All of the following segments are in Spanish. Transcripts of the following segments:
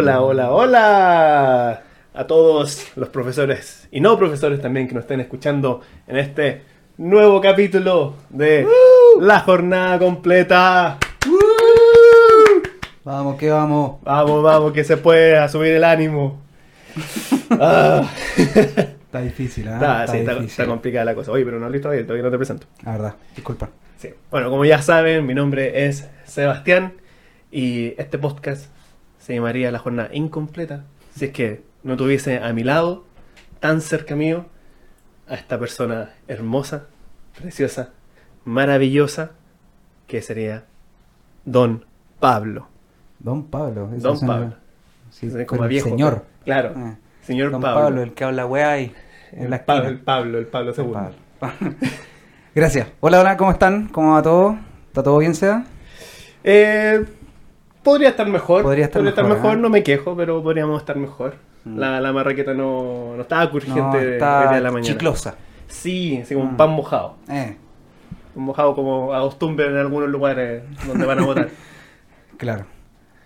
Hola, hola, hola, a todos los profesores y no profesores también que nos estén escuchando en este nuevo capítulo de La Jornada Completa. Vamos, que vamos. Vamos, vamos, que se puede a subir el ánimo. Ah. Está difícil, ¿eh? Está, sí, está- complicada la cosa. Oye, pero no listo todavía, todavía no te presento. La verdad, disculpa. Sí. Bueno, como ya saben, mi nombre es Sebastián y este podcast se llamaría La Jornada Incompleta si es que no tuviese a mi lado, tan cerca mío, a esta persona hermosa, preciosa, maravillosa, que sería Don Pablo. Don Pablo. Don suena- Pablo. Sí, como viejo. señor. Claro, Ah, señor Don Pablo. Pablo. el que habla weá. En el, la Pablo el Pablo, el Pablo segundo. Gracias. Hola, hola, ¿cómo están? ¿Cómo va todo? ¿Está todo bien, Seba? Eh, podría estar mejor. Podría estar mejor, ¿eh? no me quejo, pero podríamos estar mejor. Mm. La, la marraqueta no, no estaba crujiente No, está de la mañana. chiclosa. Sí, así como un Mm. pan mojado. Eh, Un mojado como acostumbran en algunos lugares donde van a votar. claro.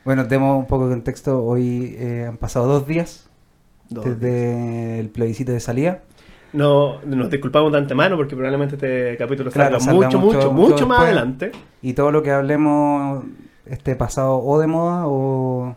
Bueno, demos un poco de contexto. Hoy eh, han pasado dos días Dos. desde el plebiscito de salida. No, nos disculpamos de antemano porque probablemente este capítulo Claro, salga salga mucho, mucho- mucho, mucho mucho más después. adelante. Y todo lo que hablemos esté pasado o de moda o...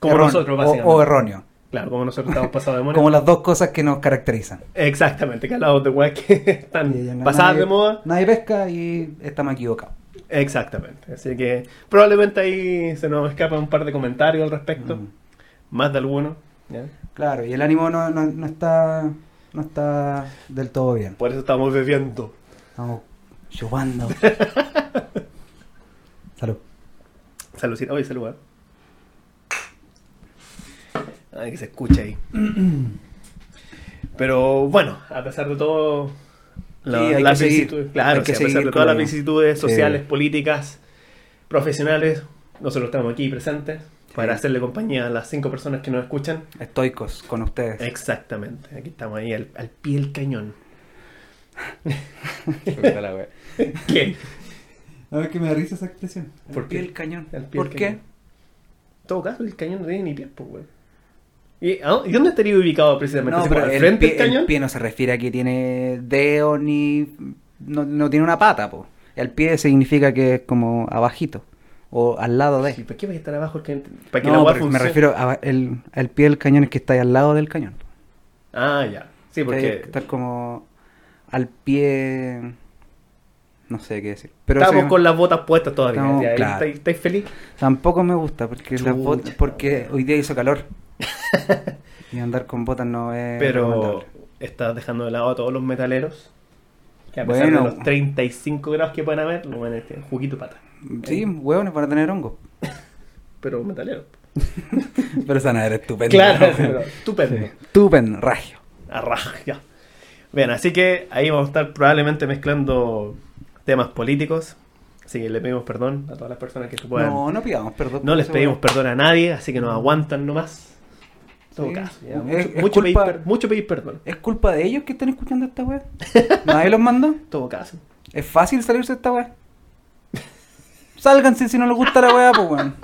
Como erróneo, nosotros, o- básicamente. O, erróneo. Claro, como nosotros estamos pasados de moda. Como las dos cosas que nos caracterizan. Exactamente, que hablamos de weas que están pasadas nadie- de moda. Nadie pesca y estamos equivocados. Exactamente. Así que probablemente ahí se nos escapa un par de comentarios al respecto. Mm. Más de alguno. ¿ya? Claro, y el ánimo no, no, no está no está del todo bien. Por eso estamos bebiendo. Estamos chupando. Salud. Saludcita. Oye, salud. ¿eh? Ay, que se escucha ahí. Pero bueno, a pesar de todo, la- Sí, hay las vicisitudes- claro, a pesar de todas las vicisitudes Sí. sociales, políticas, profesionales, nosotros estamos aquí presentes para hacerle compañía a las cinco personas que nos escuchan. Estoicos con ustedes. Exactamente, aquí estamos ahí al, al pie del cañón. ¿Qué? A ver que me da risa esa expresión. ¿Por Al pie qué? del cañón. Al pie ¿Por del qué? cañón. En todo caso, el cañón no tiene ni pies, pues, güey. ¿Y, ah, ¿y dónde estaría ubicado precisamente? No, ¿Así pero como al el frente pie, del cañón? el pie no se refiere a que tiene dedo ni... No, no tiene una pata, po. El pie significa que es como abajito. O al lado de. ¿Y ¿Para qué va a estar abajo el cañón? ¿Para que No, pero me refiero a el, al pie del cañón es que está ahí al lado del cañón. Ah, ya. Sí, porque estar como al pie... No sé qué decir. Pero estamos con las botas puestas todavía. Estamos- ya, claro. ¿estáis, estáis feliz? Tampoco me gusta porque las botas, porque hoy día hizo calor. y andar con botas no es Pero estás dejando de lado a todos los metaleros. Que a pesar de los 35 grados que pueden haber, lo van a tener juguito pata. Sí, huevones para tener hongos. Pero metaleros. Pero esa nada era estupendo. Claro, pero estupendo. Sí. Estupendo, ragio. Ya. Bien, así que ahí vamos a estar probablemente mezclando temas políticos. Así que le pedimos perdón a todas las personas que se puedan. No, no pidamos perdón. No les pedimos perdón a nadie, así que nos aguantan nomás. Todo caso, ya, mucho, es mucho culpa- pedir, per- mucho pedir perdón. ¿Es culpa de ellos que están escuchando esta weá? ¿Nadie los mandó? En todo caso. ¿Es fácil salirse de esta weá? Sálganse si no les gusta la weá, pues weón.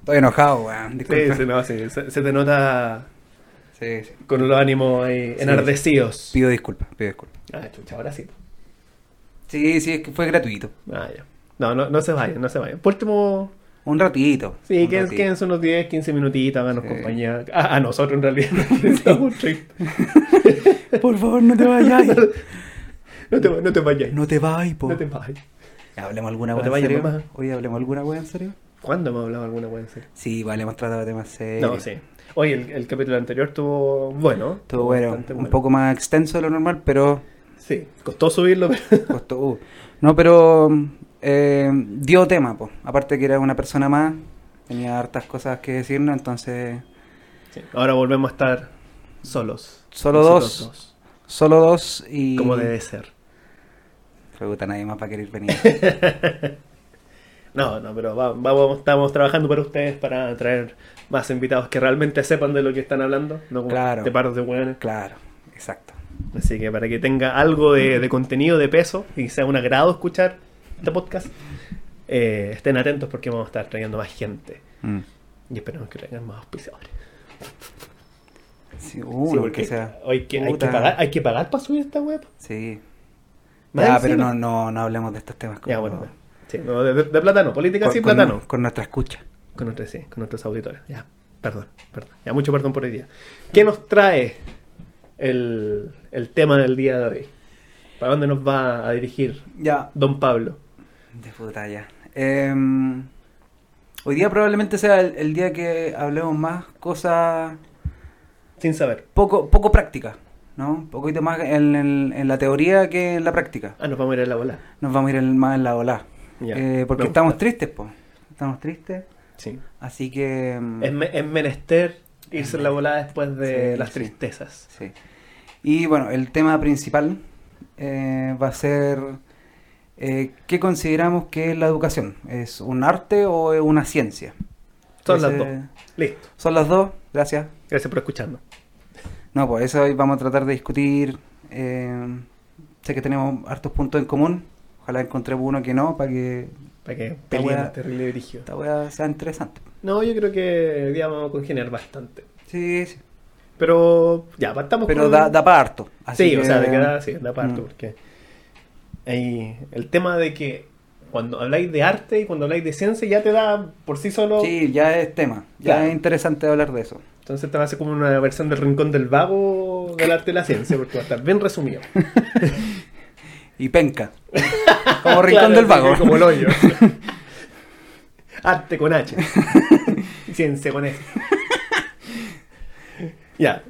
Estoy enojado, weón. Sí, sí, no, sí, se, se te nota Sí, sí. con los ánimos ahí enardecidos. Pido disculpas, pido disculpas. Ah, chucha, ahora sí. Sí, sí, es que fue gratuito. Ah, ya. No, no, no se vayan, no se vayan. Por último, Un ratito. sí, un queden- ratito. quédense unos 10, 15 minutitos, háganos Sí. compañía. A, a nosotros en realidad. Estamos tristes. Por favor, no te vayas. No te, no te vayas. No te vayas, po. No te vayas. ¿Hablemos alguna No te en serio? Hoy hablemos alguna weá en serio. ¿Cuándo hemos hablado alguna wea en serio? Sí, vale, hemos tratado de temas serios. No, sí. Oye, el, el capítulo anterior estuvo bueno. Todo bueno, un poco más extenso de lo normal, pero Sí, costó subirlo, pero... costó. uh. No, pero eh, dio tema, pues. Aparte que era una persona más, tenía hartas cosas que decirnos, entonces Sí, Ahora volvemos a estar solos. Solo dos. solo dos y. Como debe ser. Pregunta, nadie más va a querer venir. No, no, pero va- vamos, estamos trabajando para ustedes para traer más invitados que realmente sepan de lo que están hablando, no como Claro. de paros de hueones. claro, exacto. Así que para que tenga algo de, de contenido, de peso, y sea un agrado escuchar este podcast, eh, estén atentos porque vamos a estar trayendo más gente. Mm. Y esperamos que traigan más auspiciadores. Sí, porque sea. hay, que, hay, que pagar, hay que pagar para subir esta web. Sí. Ya, encima. pero no, no, no hablemos de estos temas. Ya, como- bueno. Sí, no, de, de- plátano, política con, sin con- plátano. con nuestra escucha. Con nuestros, sí, con nuestros auditores. Ya, perdón, perdón. Ya, mucho perdón por hoy día. ¿Qué nos trae el, el tema del día de hoy? ¿Para dónde nos va a dirigir Ya, Don Pablo? de puta ya. Em, hoy día probablemente sea el, el día que hablemos más cosas Sin saber. poco, poco prácticas, ¿no? Un poquito más en, en- en la teoría que en la práctica. Ah, nos vamos a ir a la bola. Nos vamos a ir en- más en la ola. Ya, Eh, porque estamos tristes, pues. Estamos tristes. Sí. Así que... em, Es, me- es menester irse en la bola después de Sí, las sí. tristezas. Sí. Y bueno, el tema principal eh, va a ser eh, qué consideramos que es la educación. ¿Es un arte o es una ciencia? Son las dos. Listo. Son las dos, gracias. Gracias por escucharnos. No, pues eso hoy vamos a tratar de discutir. eh, sé que tenemos hartos puntos en común. Ojalá encontremos uno que no, para que Para que peleemos terrible esta weá sea interesante. No, yo creo que hoy día vamos a congeniar bastante. Sí, sí. Pero ya, partamos Pero con... da, da para harto. así sí, o que- sea, de queda, sí, da parto, Mm. porque hay el tema de que cuando habláis de arte y cuando habláis de ciencia ya te da por sí solo... Sí, ya es tema. Ya Claro. es interesante hablar de eso. Entonces te va a hacer como una versión del rincón del vago del arte y la ciencia, porque va a estar bien resumido. Y penca. Como rincón Claro, del vago. Como el hoyo. arte con H. ciencia con S. ya,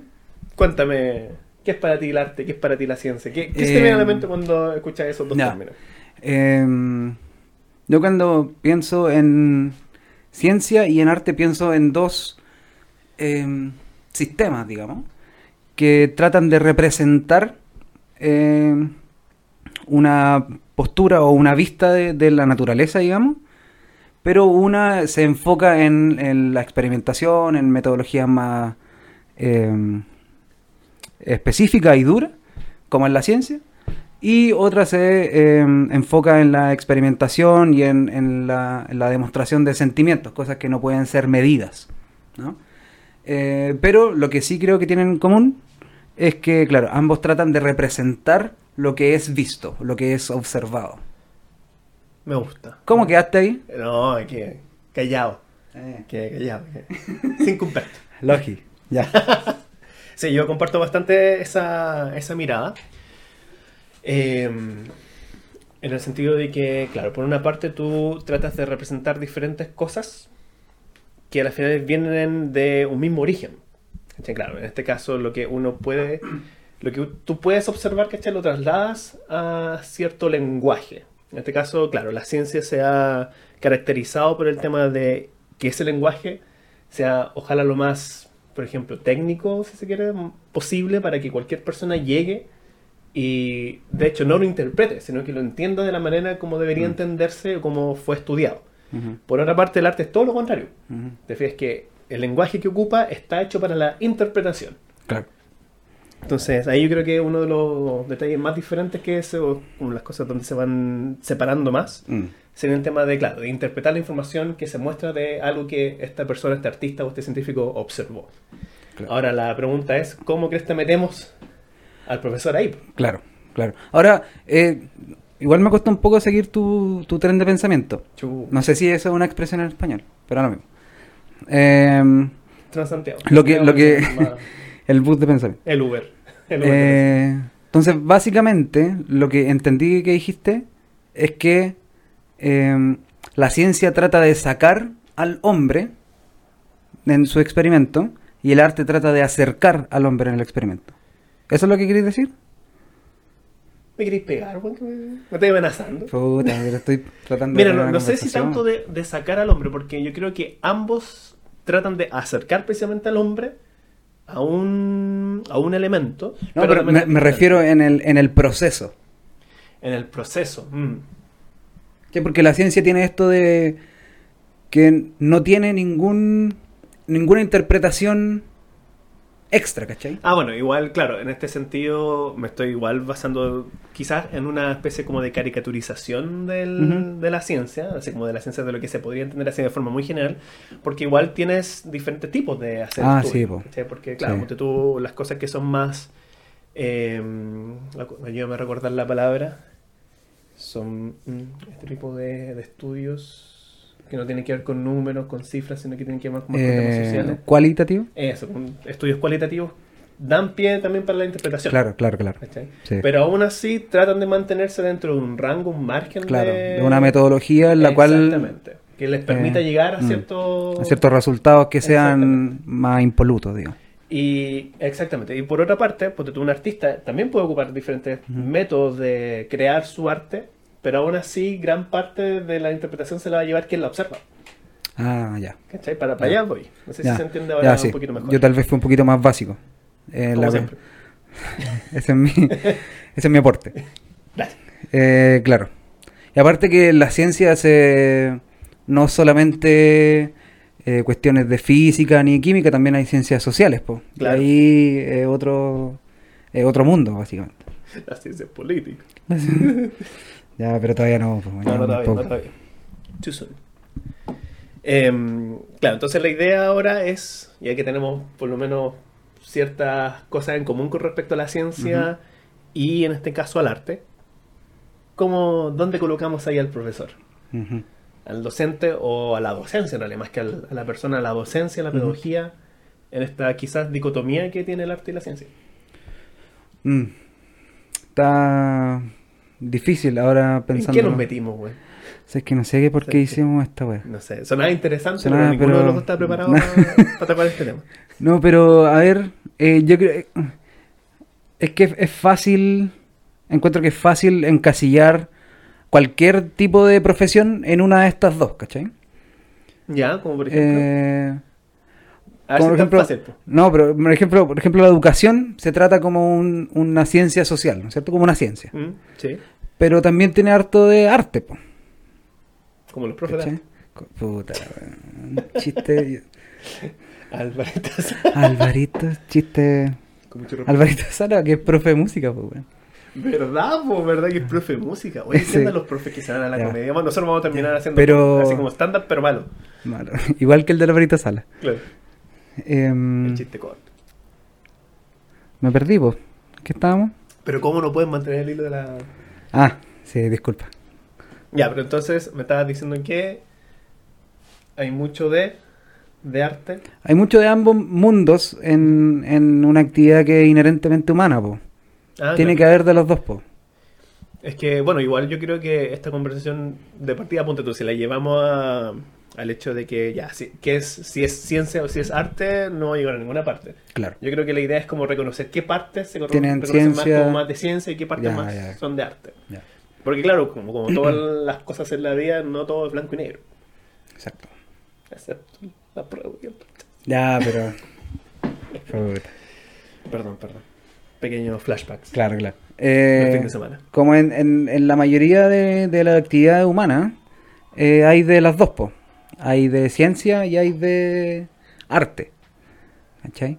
cuéntame, ¿qué es para ti el arte? ¿Qué es para ti la ciencia? ¿Qué, qué se te viene a la Eh, mente cuando escuchas esos dos términos? Em, yo cuando pienso en ciencia y en arte pienso en dos em, sistemas, digamos, que tratan de representar em, una postura o una vista de, la naturaleza, digamos, pero una se enfoca en, la experimentación, en metodologías más em, específicas y duras, como en la ciencia, y otra se eh, enfoca en la experimentación y en, la, demostración de sentimientos, cosas que no pueden ser medidas. Eh, pero lo que sí creo que tienen en común es que, claro, ambos tratan de representar lo que es visto, lo que es observado. Me gusta. ¿Cómo quedaste ahí? No, que callado. Que callado. que- Sin cumplir. Logi. Ya. Sí, yo comparto bastante esa, esa mirada. Eh, en el sentido de que, claro, por una parte tú tratas de representar diferentes cosas que a la final vienen de un mismo origen. Claro, en este caso lo que uno puede, lo que tú puedes observar, ¿cachai? Lo trasladas a cierto lenguaje. En este caso, claro, la ciencia se ha caracterizado por el tema de que ese lenguaje sea ojalá lo más, por ejemplo, técnico, si se quiere, posible para que cualquier persona llegue y de hecho no lo interprete, sino que lo entienda de la manera como debería Mm. entenderse o como fue estudiado. Por otra parte, el arte es todo lo contrario. ujú. Te fijas que el lenguaje que ocupa está hecho para la interpretación. Claro. Entonces, ahí yo creo que uno de los detalles más diferentes que ese, o las cosas donde se van separando más, Mm. sería el tema de, claro, de interpretar la información que se muestra de algo que esta persona, este artista o este científico observó. Claro. Ahora, la pregunta es, ¿cómo crees que metemos al profesor ahí? Claro, claro. Ahora, eh, igual me costó un poco seguir tu, tu tren de pensamiento. No sé si eso es una expresión en español, pero no mismo. Em, Transantiago. lo que- lo que- el bus de pensamiento. El Uber. El Uber de Eh, entonces, básicamente, lo que entendí que dijiste es que em, la ciencia trata de sacar al hombre en su experimento y el arte trata de acercar al hombre en el experimento. ¿Eso es lo que queréis decir? ¿Me queréis pegar, weón? Me estoy amenazando. Puta, pero estoy tratando Mira, de no, no sé si tanto de, de sacar al hombre, porque yo creo que ambos tratan de acercar precisamente al hombre a un, a un elemento. No, pero me, refiero en el, en el proceso. En el proceso. mm. Sí, porque la ciencia tiene esto de que no tiene ningún ninguna interpretación extra, ¿cachai? Ah, bueno, igual, claro, en este sentido me estoy igual basando quizás en una especie como de caricaturización del- de la ciencia, así como de la ciencia de lo que se podría entender así de forma muy general, porque igual tienes diferentes tipos de hacer Ah, estudios, sí, po. ¿cachai? Porque claro, Sí. tú las cosas que son más, eh, ayúdame a recordar la palabra, son mm, este tipo de, de estudios que no tienen que ver con números, con cifras, sino que tienen que ver más con temas Eh, sociales. ¿Cualitativo? Eso, con estudios cualitativos dan pie también para la interpretación. Claro, claro, claro. Pero aún así tratan de mantenerse dentro de un rango, un margen Claro, de... de una metodología en la cual Exactamente. Que les permita eh, llegar a mm, ciertos... a ciertos resultados que sean más impolutos, digamos. Y exactamente. Y por otra parte, porque tú un artista también puede ocupar diferentes métodos de crear su arte, pero aún así gran parte de la interpretación se la va a llevar quien la observa. Ah, ya. ¿Cachai? Para, para Ya. allá voy. No sé Ya, si se entiende ahora ya, un poquito mejor. Yo tal vez fui un poquito más básico. Eh, Como la- siempre. ese, es mi, ese es mi aporte. Eh, claro. Y aparte que la ciencia se no solamente eh, cuestiones de física ni química, también hay ciencias sociales, po. Claro. ahí otro otro mundo, básicamente. La ciencia política. Ya, pero todavía no. po, No, no, todavía, poco. no, todavía. Too soon. Em, claro, entonces la idea ahora es, ya que tenemos por lo menos ciertas cosas en común con respecto a la ciencia y en este caso al arte, ¿cómo, ¿dónde colocamos ahí al profesor? ¿Al docente o a la docencia en realidad? Más que al- a la persona, a la docencia, a la pedagogía, en esta quizás dicotomía que tiene el arte y la ciencia. Mm. Está difícil ahora ¿En pensando. qué nos metimos, güey? Es que no sé qué por qué hicimos esta wea. No sé, sonaba interesante, Sonaba, pero ninguno de los dos está preparado No. para, para este tema. No, pero a ver, eh, yo creo. Es que es fácil. Encuentro que es fácil encasillar cualquier tipo de profesión en una de estas dos, ¿cachai? Ya, como por ejemplo. Eh, a ver como si por es tan ejemplo- fácil. no, pero por ejemplo, por ejemplo, la educación se trata como un- una ciencia social, ¿no es cierto? Como una ciencia. Mm, sí, Pero también tiene harto de arte, po, como los profes. de ¿cachai? Puta, chiste. Alvarito. Alvarito, chiste. Con mucho respeto. Alvarito Sala, que es profe de música, pues, weón. ¿Verdad, po? ¿Verdad que es profe de música? Oye, Sí. los profes que se van a la Ya. comedia. Bueno, nosotros vamos a terminar haciendo Pero- así como estándar, pero malo. Malo. Igual que el de Alvarito Sala. Claro, Em, el chiste corto. me perdí, pues. ¿Qué estábamos? Pero ¿cómo no pueden mantener el hilo de la...? Ah, sí, disculpa. Ya, pero entonces me estabas diciendo que hay mucho de, de arte. Hay mucho de ambos mundos en, en una actividad que es inherentemente humana, pues. Ah, Tiene que haber de los dos, pues. Es que, bueno, igual yo creo que esta conversación de partida, ponte tú, si la llevamos a- al hecho de que ya, si, que es, si es ciencia o si es arte, no va a llegar a ninguna parte. Claro. Yo creo que la idea es como reconocer qué partes se Tienen reconocen ciencia. más como más de ciencia y qué partes Ya, más ya. son de arte. Ya. Porque claro, como, como todas las cosas en la vida, no todo es blanco y negro. Exacto. Excepto la prueba. Ya, pero. Perdón, perdón. Pequeños flashbacks. Claro, claro. Eh, fin de semana. como en, en, en la mayoría de, de las actividades humanas, eh, hay de las dos, po. Hay de ciencia y hay de arte. ¿Cachai?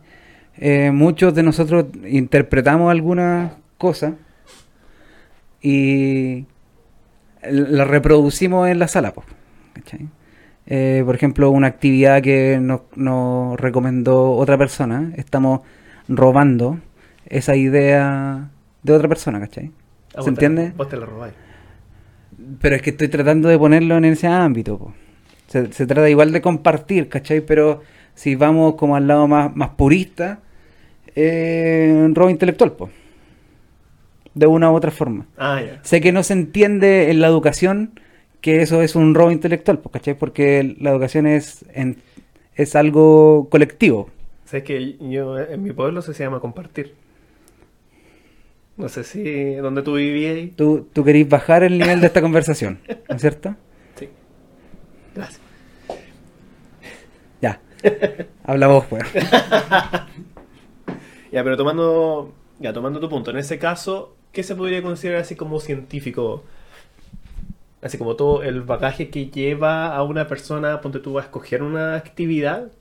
Eh, muchos de nosotros interpretamos algunas cosas y las reproducimos en la sala. ¿Cachai? Eh, por ejemplo, una actividad que nos, nos recomendó otra persona, estamos robando esa idea de otra persona, ¿cachai? Ah, ¿Se te- entiende? Vos te la robáis. Pero es que estoy tratando de ponerlo en ese ámbito. po. Se, se trata igual de compartir, ¿cachai? Pero si vamos como al lado más, más purista, eh, robo intelectual, po. de una u otra forma. Ah. Sé que no se entiende en la educación que eso es un robo intelectual, po, ¿cachai? Porque la educación es, en- es algo colectivo. Sabes que yo en mi pueblo se llama compartir. No sé si donde tú vivías. Tú, tú querís bajar el nivel de esta conversación, ¿no es cierto? Sí. Gracias. Ya. Habla vos, pues. Ya, pero tomando, ya, tomando tu punto, en ese caso, ¿qué se podría considerar así como científico? Así como todo el bagaje que lleva a una persona, ponte tú a escoger una actividad,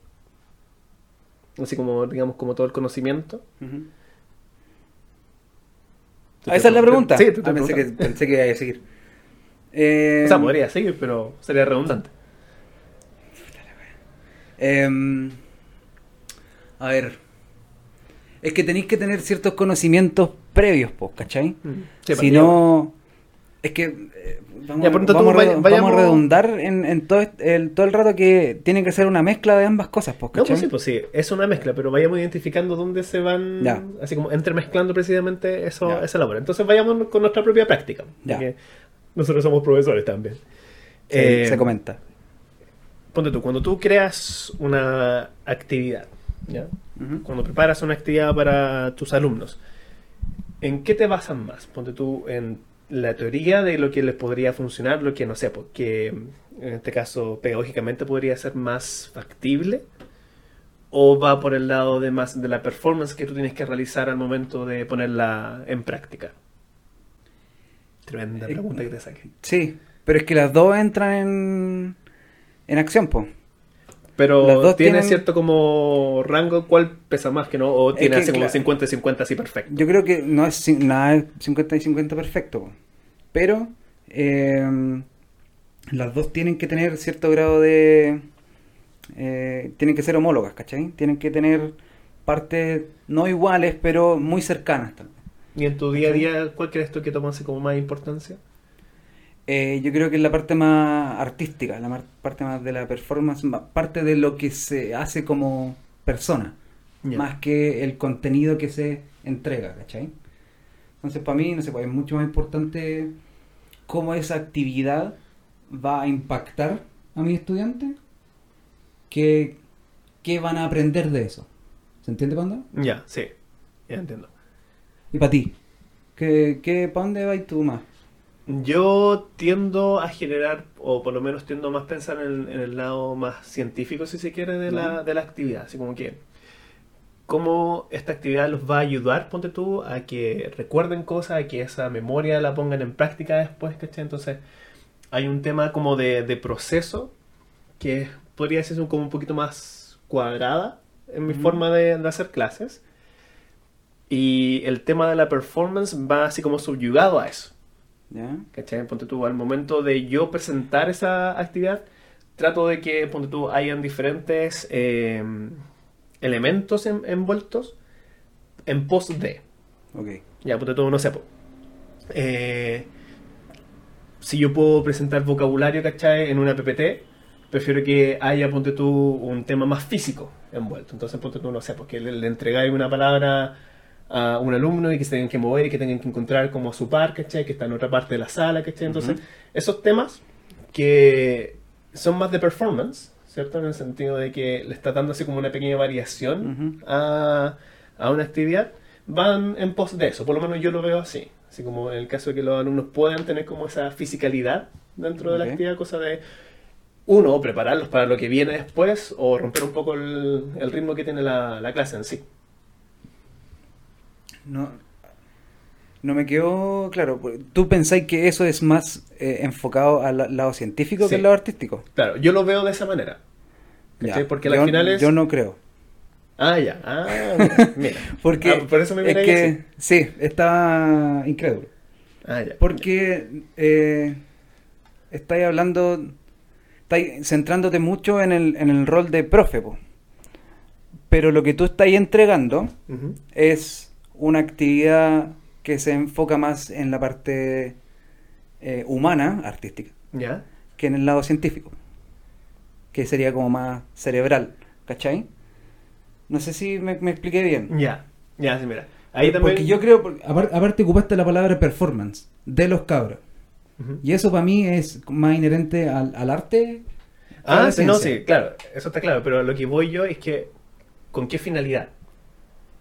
así como, digamos, como todo el conocimiento. Ah, esa es la pregunta. Sí, te estoy Ah, pensé, que, preguntando. pensé que iba a seguir. Eh, O sea, podría seguir, pero sería redundante. Em, a ver. Es que tenéis que tener ciertos conocimientos previos, pues, ¿cachai? Sí, si para no. Es que. eh, vamos, Ya, por tanto, vamos tú a vaya- redu- vayamos- vamos a redundar en, en todo, este- el, todo el rato que tiene que ser una mezcla de ambas cosas, pues, No, ¿cachai? pues sí, pues sí, es una mezcla, pero vayamos identificando dónde se van, Ya. así como entremezclando precisamente eso, Ya. esa labor. Entonces vayamos con nuestra propia práctica, Ya. porque nosotros somos profesores también. Se- Eh, se comenta. Ponte tú, cuando tú creas una actividad, ¿ya? Cuando preparas una actividad para tus alumnos, ¿en qué te basan más? Ponte tú en la teoría de lo que les podría funcionar, lo que no sé, porque en este caso pedagógicamente podría ser más factible, o va por el lado de más de la performance que tú tienes que realizar al momento de ponerla en práctica. Tremenda Eh, pregunta que te saqué. Sí, pero es que las dos entran en, en acción, pues. Pero Las dos tiene tienen- cierto como rango, ¿cuál pesa más que no? ¿O Es tiene que, así como claro. 50 y 50 así perfecto? Yo creo que no es nada es 50 y 50 perfecto, po. pero eh, las dos tienen que tener cierto grado de... eh, tienen que ser homólogas, ¿cachai? Tienen que tener partes no iguales, pero muy cercanas también. ¿Y en tu día a día cuál crees tú que toma así como más importancia? Eh, yo creo que es la parte más artística, la parte más de la performance, ma- parte de lo que se hace como persona, más que el contenido que se entrega, ¿cachai? Entonces, para mí, no sé, pues es mucho más importante cómo esa actividad va a impactar a mis estudiantes que qué van a aprender de eso. ¿Se entiende, Panda? Ya, sí, ya entiendo. Y para ti, ¿qué, qué, ¿para dónde vas tú más? Yo tiendo a generar, o por lo menos tiendo más a pensar en, en el lado más científico, si se quiere, de la, de la actividad. Así como que, cómo esta actividad los va a ayudar, ponte tú, a que recuerden cosas, a que esa memoria la pongan en práctica después, ¿cachai? Entonces, hay un tema como de, de proceso que podría ser un- como un poquito más cuadrada en mi forma de, de hacer clases. Y el tema de la performance va así como subyugado a eso. ¿Ya? ¿Cachai? Ponte tú, al momento de yo presentar esa actividad, trato de que, ponte tú, hayan diferentes eh, elementos en- envueltos en pos de. Ok. Ya, ponte tú, no sé. Eh, si yo puedo presentar vocabulario, ¿cachai? En una PPT, prefiero que haya, ponte tú, un tema más físico envuelto. Entonces, ponte tú, no sé, porque le, le entregáis una palabra a un alumno y que se tengan que mover y que tengan que encontrar como a su par, ¿cachai? Que está en otra parte de la sala, ¿cachai? Entonces, esos temas que son más de performance, ¿cierto? En el sentido de que le está dando así como una pequeña variación a, a una actividad, van en pos de eso. Por lo menos yo lo veo así. Así como en el caso de que los alumnos puedan tener como esa fisicalidad dentro de la actividad, cosa de, uno, prepararlos para lo que viene después o romper un poco el, el ritmo que tiene la, la clase en sí. No, no me quedó claro. ¿Tú pensáis que eso es más eh, enfocado al la- lado científico Sí. que al lado artístico? Claro, yo lo veo de esa manera. Porque yo, al final es... yo no creo. Ah, ya. Ah, mira. mira. Porque Ah, por eso me es ahí sí, está incrédulo. Ah, ya. Porque eh, estáis hablando, estáis centrándote mucho en el, en el rol de profe, po. pero lo que tú estás entregando es una actividad que se enfoca más en la parte eh, humana, artística, Ya. que en el lado científico, que sería como más cerebral, ¿cachai? No sé si me, me expliqué bien. Ya. Ya, sí, mira. Ahí también... Porque yo creo, porque apar- aparte ocupaste la palabra performance de los cabros. Y eso para mí es más inherente al, al arte. Ah, sí, no, sí, claro, eso está claro, pero lo que voy yo es que, ¿con qué finalidad?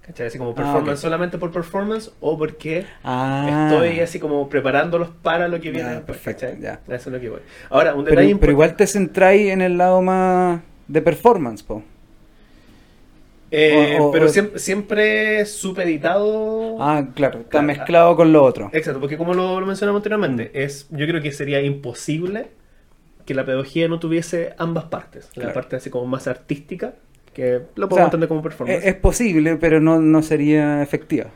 ¿Cachai? Así como Ah, performance solamente por performance o porque Ah, estoy así como preparándolos para lo que viene después, perfecto, ya. Eso es lo que voy. Ahora, un pero, detalle pero igual te centráis en el lado más de performance, po. Eh, o- o- pero o- siempre, siempre supeditado... Ah, claro, está Claro. mezclado con lo otro. Exacto, porque como lo, lo mencionamos anteriormente, es, yo creo que sería imposible que la pedagogía no tuviese ambas partes. La parte así como más artística, que lo O podemos sea, entender como performance. Es, es posible, pero no, no sería efectiva.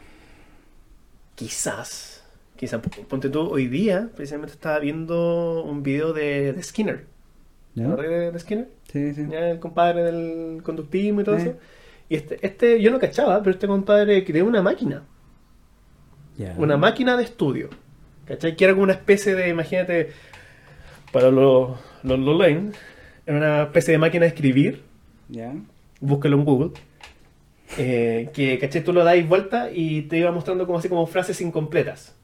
Quizás. quizá ponte tú, hoy día precisamente estaba viendo un video de, de Skinner. ¿Te ¿Ya? de, de Skinner? Sí, sí. Ya, el compadre del conductismo y todo Sí. eso. Y este, este, yo no cachaba, pero este compadre creó una máquina. Ya. Una máquina de estudio. ¿Cachai? Que era como una especie de, imagínate, para los, los, los leen, era una especie de máquina de escribir. Ya. Búscalo en Google. eh, que, ¿cachai? Tú lo dais vuelta y te iba mostrando como así como frases incompletas.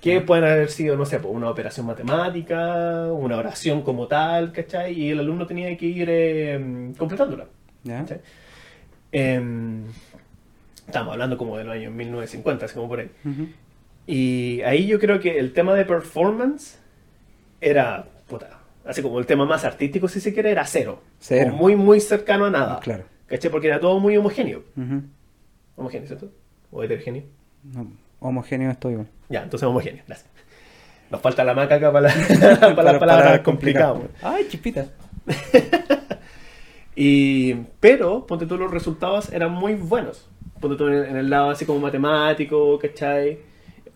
Que pueden haber sido, no sé, pues, una operación matemática, una oración como tal, ¿cachai? Y el alumno tenía que ir eh, completándola. Ya. ¿cachai? Em, estamos hablando como de los años 1950, así como por ahí. Y ahí yo creo que el tema de performance era, puta, así como el tema más artístico, si se quiere, era cero. Cero. O muy, muy cercano a nada. Claro. ¿Cachai? Porque era todo muy homogéneo. Ujú. Homogéneo, ¿cierto? O heterogéneo. No, homogéneo estoy igual. Ya, entonces homogéneo, gracias. Nos falta la maca acá para, la- para las palabras complicadas. güey. Ay, chispita. Y, pero, ponte tú, los resultados eran muy buenos. Ponte tú en el, en el lado así como matemático, ¿cachai?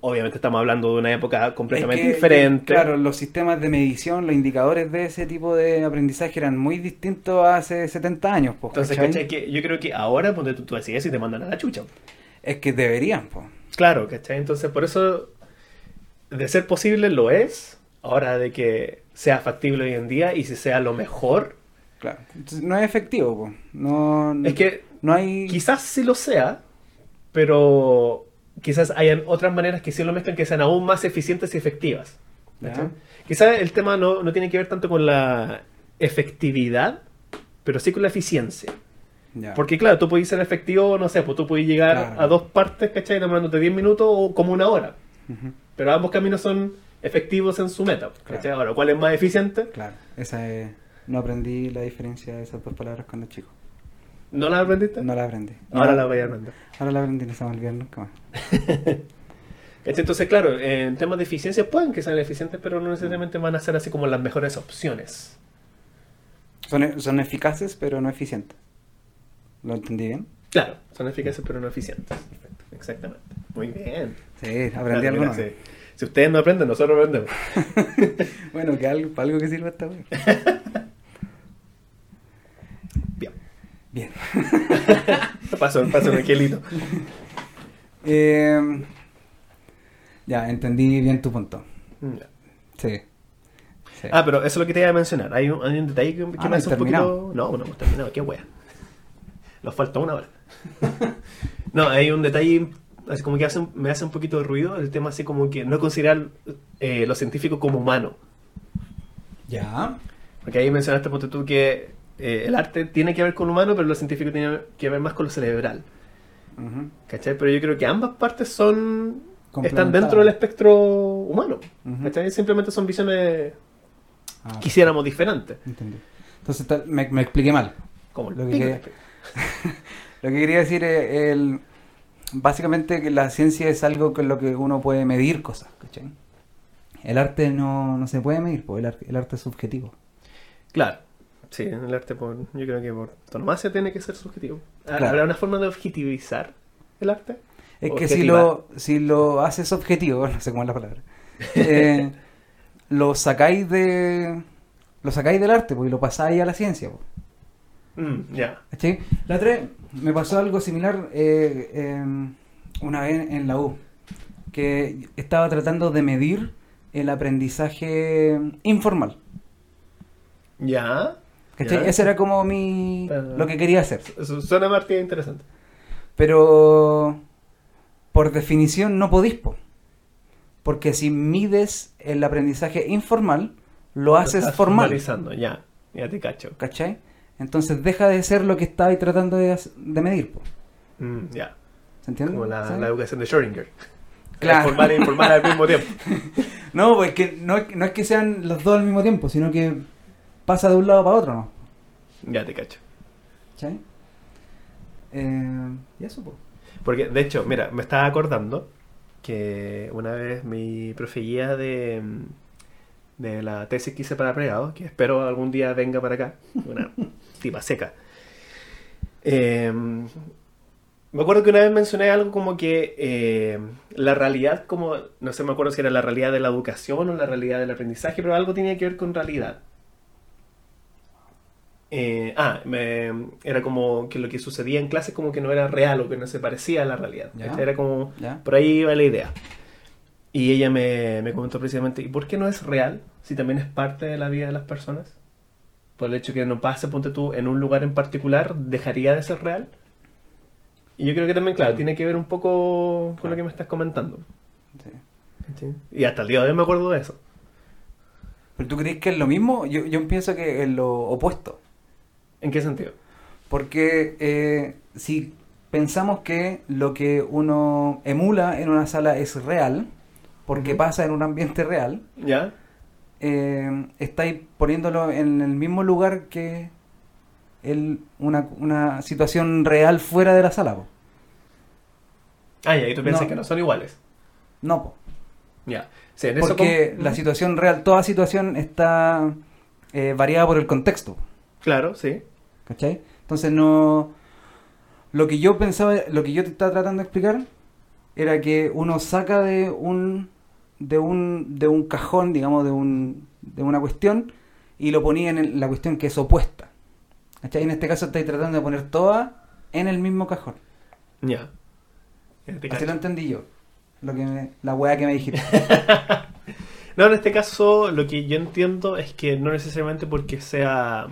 Obviamente estamos hablando de una época completamente Es que, diferente. Claro, los sistemas de medición, los indicadores de ese tipo de aprendizaje eran muy distintos a hace 70 años. Pues, Entonces, ¿cachai? ¿cachai? Que yo creo que ahora, ponte tú, tú decías y te mandan a la chucha. Es que deberían, pues. Claro, ¿cachai? Entonces, por eso, de ser posible, lo es. Ahora, de que sea factible hoy en día y si sea lo mejor, Claro. Entonces, no es efectivo, pues. No, es que no hay. quizás sí lo sea, pero quizás hayan otras maneras que sí lo mezclan que sean aún más eficientes y efectivas. Quizás el tema no, no tiene que ver tanto con la efectividad, pero sí con la eficiencia. Ya. Porque claro, tú puedes ser efectivo, no sé, pues tú puedes llegar Claro. a dos partes, ¿cachai? Demorándote 10 minutos o como una hora. Pero ambos caminos son efectivos en su meta. ¿cachai? Claro. Ahora, ¿cuál es más eficiente? Claro. Esa es. No aprendí la diferencia de esas dos palabras cuando chico. ¿No la aprendiste? No la aprendí. Ahora No, la voy a aprender. Ahora la aprendí, no se me olvidar nunca más. ¿Cachai? Entonces, claro, en temas de eficiencia pueden que sean eficientes, pero no necesariamente van a ser así como las mejores opciones. Son, e- son eficaces, pero no eficientes. ¿Lo entendí bien? Claro, son eficaces, pero no eficientes. Perfecto, exactamente. Muy bien. Sí, aprendí algo si, si ustedes no aprenden, nosotros aprendemos. Bueno, que algo, para algo que sirva esta wea. Bien. Bien. Paso un angelito. Eh, ya, entendí bien tu punto. Ya. Sí. Sí. Ah, pero eso es lo que te iba a mencionar. Hay un, hay un detalle que, que Ah, me hace un poquito. No, no hemos terminado, qué wea. Nos falta una hora. no, hay un detalle así como que hace, me hace un poquito de ruido el tema así como que no considerar eh, lo científico como humano. Ya. Porque ahí mencionaste, ponte tú, que eh, el arte tiene que ver con lo humano, pero lo científico tiene que ver más con lo cerebral. Ujú. ¿Cachai? Pero yo creo que ambas partes son están dentro del espectro humano. Ujú. ¿Cachai? Simplemente son visiones, Ah, quisiéramos, diferentes. entendí. Entonces me, me expliqué mal. Como el Lo que quería- Lo que quería decir es el, básicamente que la ciencia es algo con lo que uno puede medir cosas. ¿cachai? El arte no, no se puede medir, porque el arte es subjetivo. Claro. Sí, el arte, por, yo creo que por tonomasia tiene que ser subjetivo. ¿Habrá una forma de objetivizar el arte? Es que si lo, si lo haces objetivo, no sé cómo es la palabra, eh, lo sacáis de lo sacáis del arte y lo pasáis a la ciencia. pues, Mm, ya. ¿cachai? La otra vez me pasó algo similar eh, eh, una vez en la U, que estaba tratando de medir el aprendizaje informal. Ya. ¿Cachai? Ese era como mi Pero- lo que quería hacer. Suena que interesante. Pero por definición no podís, po. porque si mides el aprendizaje informal, lo Lo haces estás formal, formalizando, ya. Ya te cacho. ¿cachai? Entonces deja de ser lo que estabas tratando de, de medir, po. Mm, ya. ¿se entiende? Como la, la educación de Schrödinger. Claro. Formal e informal al mismo tiempo. No, pues que no, no es que sean los dos al mismo tiempo, sino que pasa de un lado para otro, ¿no? Ya te cacho. ¿Cachai? Eh, y eso, pues. Porque, de hecho, mira, me estaba acordando que una vez mi profe guía de, de la tesis que hice para pregrado, que espero algún día venga para acá, una tipa seca, eh, Me acuerdo que una vez mencioné algo como que eh, la realidad, como, no sé, me acuerdo si era la realidad de la educación o la realidad del aprendizaje, pero algo tenía que ver con realidad. Eh, ah, me- era como que lo que sucedía en clase como que no era real o que no se parecía a la realidad. Era como, por ahí iba la idea. Y ella me, me comentó precisamente, ¿y por qué no es real si también es parte de la vida de las personas? Por el hecho que no pase, ponte tú, en un lugar en particular, ¿dejaría de ser real? Y yo creo que también, claro, tiene que ver un poco con lo que me estás comentando. Sí. Y hasta el día de hoy me acuerdo de eso. ¿Pero tú crees que es lo mismo? Yo, yo pienso que es lo opuesto. ¿En qué sentido? Porque eh, si pensamos que lo que uno emula en una sala es real, porque pasa en un ambiente real, ¿Ya? eh, estáis poniéndolo en el mismo lugar que el- una, una situación real fuera de la sala. po. Ah, y tú piensas No. que no son iguales. No, po. Ya. Sí, en porque la situación real, toda situación está eh, variada por el contexto. Claro, sí. ¿Cachai? Entonces no... Lo que yo pensaba, lo que yo te estaba tratando de explicar era que uno saca de un de un de un cajón, digamos, de un de una cuestión y lo ponía en la cuestión que es opuesta. ¿Cachai? En este caso estáis tratando de poner todas en el mismo cajón. Ya. Así cacho. lo entendí yo. Lo que me- la weá que me dijiste. No, en este caso lo que yo entiendo es que no necesariamente porque sea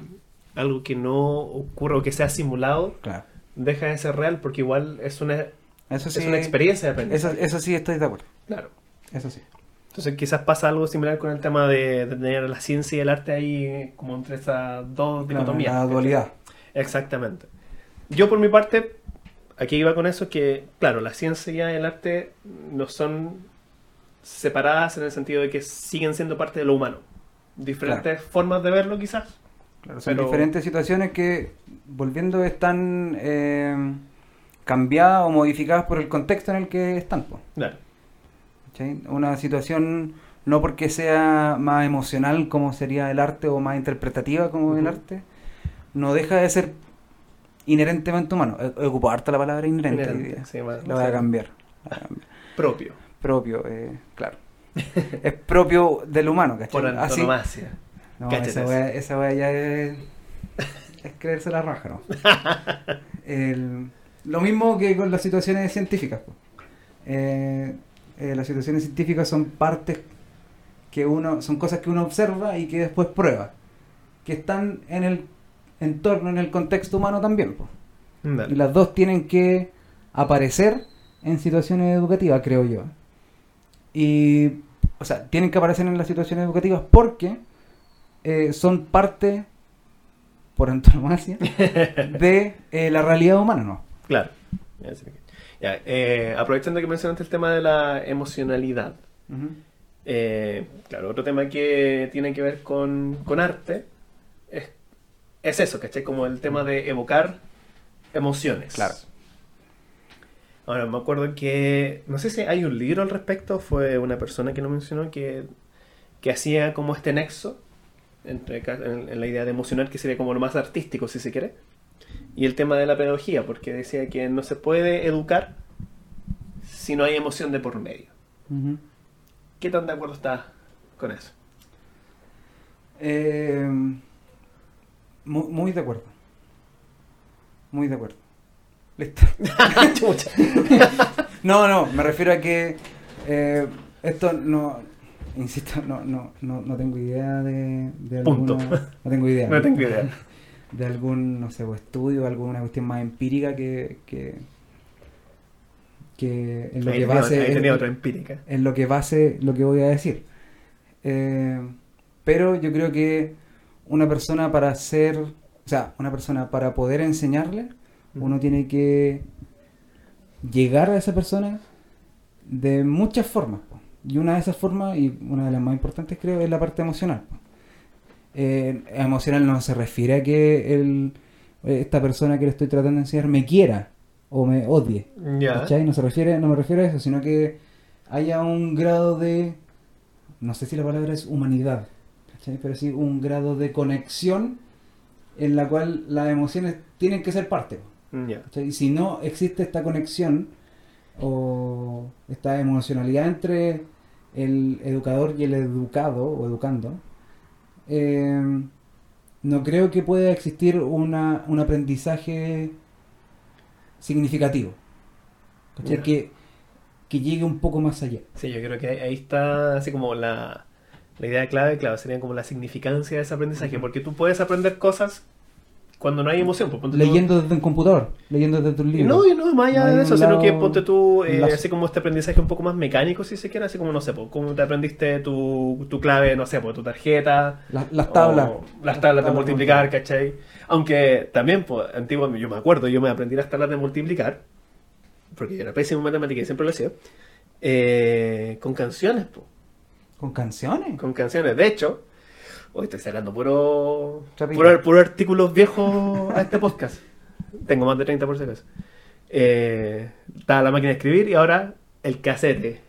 algo que no ocurra o que sea simulado, claro. deja de ser real, porque igual es una, Eso sí. es una experiencia de Eso, aprendizaje. eso sí estoy de acuerdo. Claro. Eso sí. Entonces quizás pasa algo similar con el tema de, de tener la ciencia y el arte ahí como entre esas dos dicotomías. la dualidad. Exactamente. Yo por mi parte, aquí iba con eso, que claro, la ciencia y el arte no son separadas en el sentido de que siguen siendo parte de lo humano. Diferentes formas de verlo quizás. Claro, son Pero- diferentes situaciones que, volviendo, están eh, cambiadas o modificadas por el contexto en el que están. Una situación no porque sea más emocional como sería el arte o más interpretativa como el arte, no deja de ser inherentemente humano. He, he ocupado harta la palabra inherente. Inherente, sí, La voy a cambiar. la voy a cambiar. Propio. Propio, eh, claro. es propio del humano, ¿cachai? Por Así- antonomasia. No, esa wea, esa wea ya es, es creerse la raja, ¿no? El- lo mismo que con las situaciones científicas. Eh, eh, las situaciones científicas son partes que uno, son cosas que uno observa y que después prueba, que están en el entorno, en el contexto humano también. Dale. Y las dos tienen que aparecer en situaciones educativas, creo yo. Y, o sea, tienen que aparecer en las situaciones educativas porque eh, son parte, por antonomasia, de eh, la realidad humana, ¿no? Claro. Ya, eh, aprovechando que mencionaste el tema de la emocionalidad. claro, otro tema que tiene que ver con, con arte es, es eso, ¿cachai? Como el tema de evocar emociones. Claro. Ahora, me acuerdo que, no sé si hay un libro al respecto, fue una persona que lo mencionó que, que hacía como este nexo entre, en, en la idea de emocionar, que sería como lo más artístico, si se quiere, y el tema de la pedagogía, porque decía que no se puede educar si no hay emoción de por medio. ¿Qué tan de acuerdo estás con eso? Eh, mu- muy, de acuerdo. Muy de acuerdo. Listo. No, no, me refiero a que eh, esto no, insisto, no, no, no, no tengo idea de, de Punto. alguna- no tengo idea. No tengo idea. De algún, no sé, o estudio, alguna cuestión más empírica que, que, que en lo Ahí que tenía, base, ahí tenía en- otra empírica. en lo que base lo que voy a decir. Eh, pero yo creo que una persona para ser, o sea, una persona para poder enseñarle, uno tiene que llegar a esa persona de muchas formas. Y una de esas formas, y una de las más importantes creo, es la parte emocional. Eh, emocional no se refiere a que el, esta persona que le estoy tratando de enseñar me quiera o me odie. ¿Cachai? No se refiere, no me refiero a eso, sino que haya un grado de, no sé si la palabra es humanidad, ¿cachai? Pero sí un grado de conexión en la cual las emociones tienen que ser parte. ¿cachai? Y si no existe esta conexión o esta emocionalidad entre el educador y el educado o educando, eh, no creo que pueda existir una, un aprendizaje significativo. Que, que llegue un poco más allá. Sí, yo creo que ahí- está así como la, la idea clave, claro, sería como la significancia de ese aprendizaje, porque tú puedes aprender cosas cuando no hay emoción. pues, ponte tú- Leyendo desde un computador, leyendo desde un libro. no, y no, más allá No de eso, sino lado- que ponte tú, eh, así como este aprendizaje un poco más mecánico, si se quiere, así como, no sé, pues, como te aprendiste tu, tu clave, no sé, pues, tu tarjeta, Las, las tablas. las tablas de multiplicar, ¿cachai? Aunque también, pues, antiguo, yo me acuerdo, yo me aprendí las tablas de multiplicar, porque yo era pésimo en matemática y siempre lo hacía, eh, con canciones, pues, ¿Con canciones? con canciones. De hecho, hoy estoy sacando puro, puro, puro artículos viejos a este podcast. Tengo más de 30 por si acaso. Eh, estaba la máquina de escribir y ahora el casete.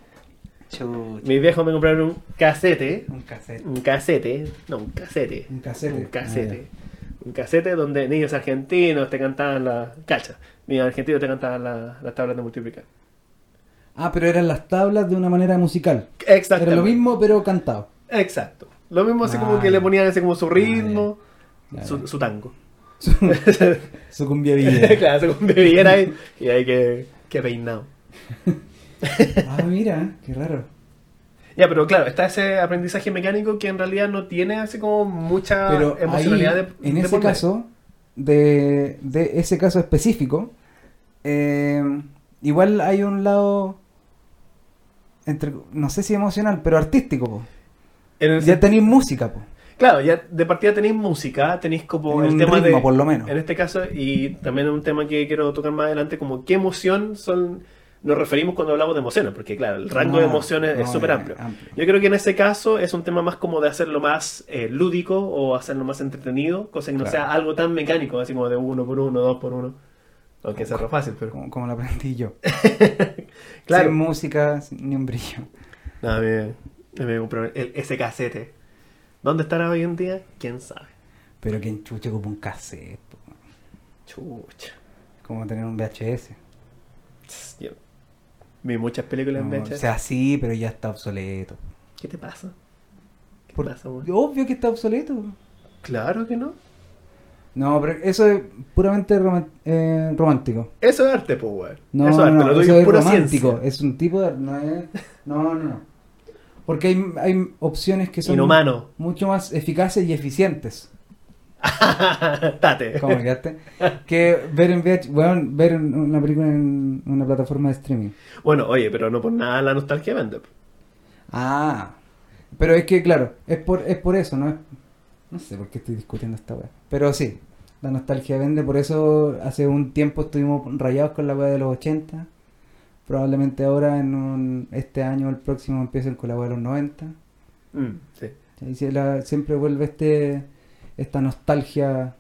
Chucha. Mis viejos me compraron un casete. Un cassette. Un casete. No, un casete. Un casete. Un casete. Un casete donde niños argentinos te cantaban las. Cacha. Niños argentinos te cantaban la- las tablas de multiplicar. Ah, pero eran las tablas de una manera musical. Exacto. Era lo mismo, pero cantado. Exacto. Lo mismo así como Ah, que le ya. ponían así como su ritmo, su, tango. Su, su cumbia villa. claro, su bebiera ahí y ahí que, que peinado. Ah, mira, qué raro. Ya, pero claro, está ese aprendizaje mecánico que en realidad no tiene así como mucha Pero ahí, emocionalidad de, en de ese caso, de, de ese caso específico, eh, igual hay un lado, entre, no sé si emocional, pero artístico. po. En Ya tenéis música, po. Claro, ya de partida tenéis música, tenéis como el un tema ritmo, de... por lo menos. En este caso, y también un tema que quiero tocar más adelante, como qué emoción son nos referimos cuando hablamos de emociones, porque claro, el rango de emociones es súper amplio. amplio. Yo creo que en ese caso es un tema más como de hacerlo más eh, lúdico o hacerlo más entretenido, cosa que no sea algo tan mecánico, así como de uno por uno, dos por uno. Aunque sea re fácil, pero... Como, como lo aprendí yo. Claro. Sin música, sin- ni un brillo. No, a mí me, compré el, ese casete. ¿Dónde estará hoy en día? ¿Quién sabe? Pero que chucha como un cassette, po. Chucha. como tener un VHS. Yo vi muchas películas en No, VHS. o sea, sí, pero ya está obsoleto. ¿Qué te pasa? ¿Qué Por- pasa, güey? Obvio que está obsoleto. Claro que no. No, pero eso es puramente eh, romántico. Eso es arte, pues, güey. No, eso es arte, no, lo tuyo eso es es pura romántico. ciencia. Es un tipo de... No, es- no, no, no. Porque hay, hay opciones que son Inhumano. mucho más eficaces y eficientes. Tate. ¿Cómo quedaste? que ver en VH, bueno, ver una película en una plataforma de streaming. Bueno, oye, pero no por nada la nostalgia vende. Ah, pero es que claro, es por, es por eso, ¿no? No sé por qué estoy discutiendo esta weá. Pero sí, la nostalgia vende, por eso hace un tiempo estuvimos rayados con la weá de los 80. Probablemente ahora, en un- este año o el próximo, empiecen con la de los 90. Mm, sí. Y se la- siempre vuelve este esta nostalgia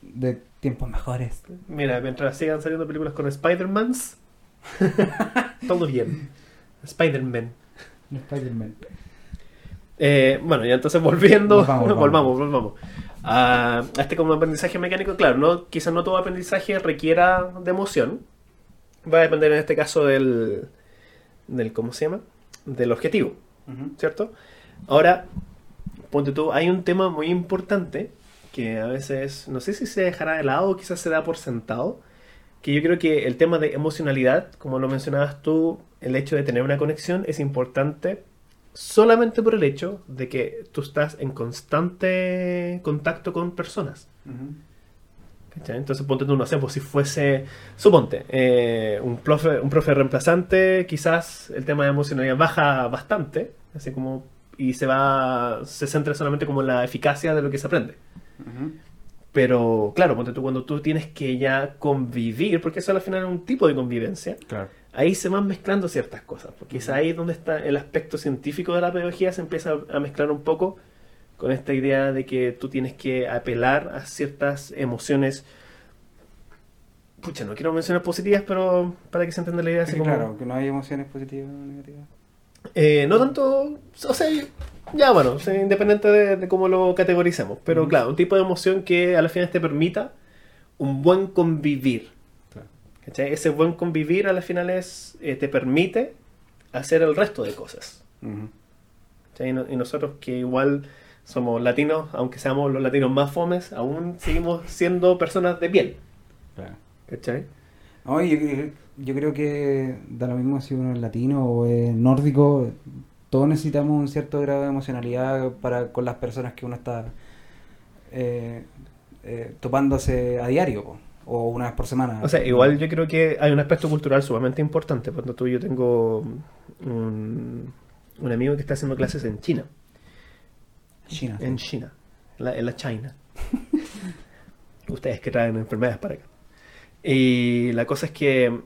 de tiempos mejores. Mira, mientras sigan saliendo películas con Spider-Mans, todo bien. Spider-Man. Spider-Man. Eh, bueno, ya entonces volviendo, Volvamos, volvamos, volvamos. volvamos. A a este como aprendizaje mecánico, claro, no, quizás no todo aprendizaje requiera de emoción. Va a depender en este caso del, del ¿cómo se llama? Del objetivo, ¿cierto? Ahora, ponte tú, hay un tema muy importante que a veces, no sé si se dejará de lado o quizás se da por sentado, que yo creo que el tema de emocionalidad, como lo mencionabas tú, el hecho de tener una conexión es importante solamente por el hecho de que tú estás en constante contacto con personas. ¿Cachai? Entonces, ponte tú, no sé, pues si fuese, suponte, eh, un, profe, un profe reemplazante, quizás el tema de emocionalidad baja bastante, así como, y se va, se centra solamente como en la eficacia de lo que se aprende. Pero, claro, ponte tú, cuando tú tienes que ya convivir, porque eso al final es un tipo de convivencia, Claro. ahí se van mezclando ciertas cosas, porque es ahí donde está el aspecto científico de la pedagogía, se empieza a mezclar un poco con esta idea de que tú tienes que apelar a ciertas emociones. Pucha, no quiero mencionar positivas, pero para que se entienda la idea. Sí, como- claro, que no hay emociones positivas o negativas. Eh, no tanto, o sea, ya bueno, o sea, independiente de, de cómo lo categoricemos, pero claro, un tipo de emoción que a la final te permita un buen convivir ¿Cachai? Ese buen convivir a la final es, eh, te permite hacer el resto de cosas. Y nosotros que igual somos latinos, aunque seamos los latinos más fomes, aún seguimos siendo personas de piel. Claro. ¿Cachai? No, yo, creo que da lo mismo si uno es latino o es nórdico, todos necesitamos un cierto grado de emocionalidad para con las personas que uno está eh, eh, topándose a diario po, o una vez por semana. O sea, igual yo creo que hay un aspecto cultural sumamente importante. Cuando tú yo tengo un, un amigo que está haciendo clases en China. China. En China. En la, en la China. Ustedes que traen enfermedades para acá. Y la cosa es que.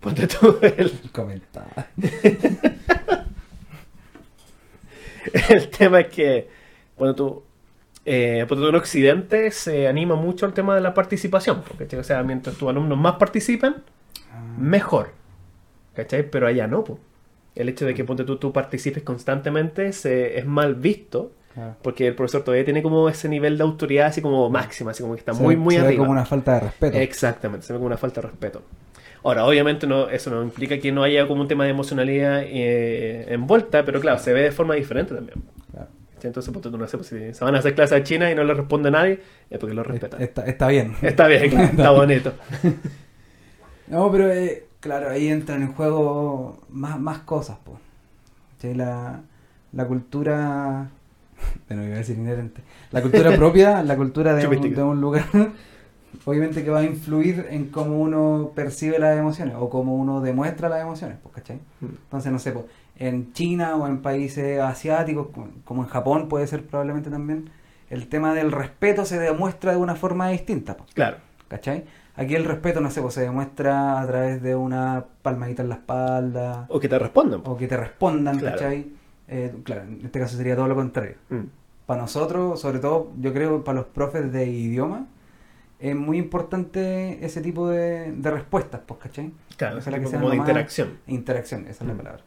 Ponte tú el, Comentar. el tema es que. Cuando tú. Eh, ponte tú en Occidente se anima mucho al tema de la participación. ¿cachai? O sea, mientras tus alumnos más participen, Ah, mejor. ¿Cachai? Pero allá no, po. El hecho de que ponte tú, tú participes constantemente se, es mal visto claro. porque el profesor todavía tiene como ese nivel de autoridad así como máxima, así como que está Se muy, ve- muy se ve arriba. como una falta de respeto. Exactamente, se ve como una falta de respeto. Ahora, obviamente no, eso no implica que no haya como un tema de emocionalidad eh, envuelta, pero claro, se ve de forma diferente también. Entonces, tú, no sé, pues, si se van a hacer clases a China y no le responde a nadie, es porque lo respetan. Está, está bien. Está bien, está bonito. No, pero eh, claro, ahí entran en juego más, más cosas, pues. La, la cultura, bueno, iba a decir inherente, la cultura propia, la cultura de un, de lugar, obviamente que va a influir en cómo uno percibe las emociones o cómo uno demuestra las emociones, pues, ¿cachai? Mm. Entonces, no sé, pues, en China o en países asiáticos, como- en Japón puede ser probablemente también, el tema del respeto se demuestra de una forma distinta, pues. Claro. ¿Cachai? Aquí el respeto, no sé, pues se demuestra a través de una palmadita en la espalda O que te respondan. po. o que te respondan, Claro. ¿cachai? Eh, claro, en este caso sería todo lo contrario. Mm. Para nosotros, sobre todo, yo creo para los profes de idioma, es muy importante ese tipo de, de respuestas, pues, ¿cachai? Claro, que como de interacción. Interacción, esa es la Mm. palabra.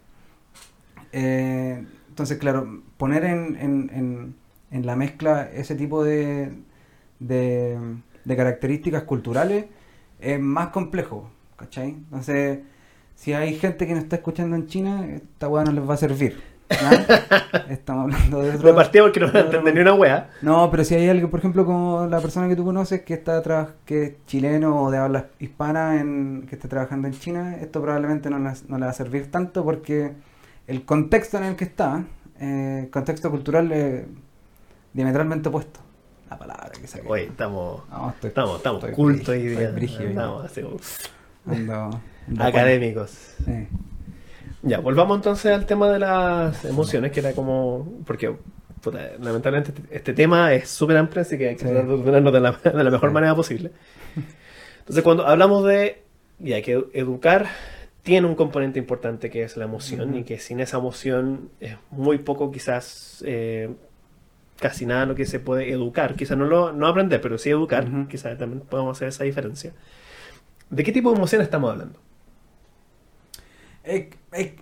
Eh, entonces, claro, poner en, en, en, en la mezcla ese tipo de, de, de características culturales es más complejo, ¿cachai? Entonces, si hay gente que nos está escuchando en China, esta weá no les va a servir. Estamos hablando de otro... Partida porque no entender ni una wea. No, pero si hay alguien, por ejemplo, como la persona que tú conoces que está tra- que es chileno o de habla hispana en, que esté trabajando en China, esto probablemente no, le va a servir tanto porque el contexto en el que está, eh, contexto cultural es diametralmente opuesto. La palabra que saqué. Oye, estamos, No, estoy- estamos, estamos cultos brígido, Estamos académicos. bueno. Ya, volvamos entonces al tema de las emociones, que era como. Porque, puta, lamentablemente, este, este tema es súper amplio, así que hay que tratar de la, de la mejor Sí. manera posible. Entonces, cuando hablamos de. Ya, que educar tiene un componente importante que es la emoción, y que sin esa emoción es muy poco, quizás. eh, casi nada lo que se puede educar. Quizás no lo no aprender, pero sí educar. Quizás también podemos hacer esa diferencia. ¿De qué tipo de emoción estamos hablando? Eh, eh.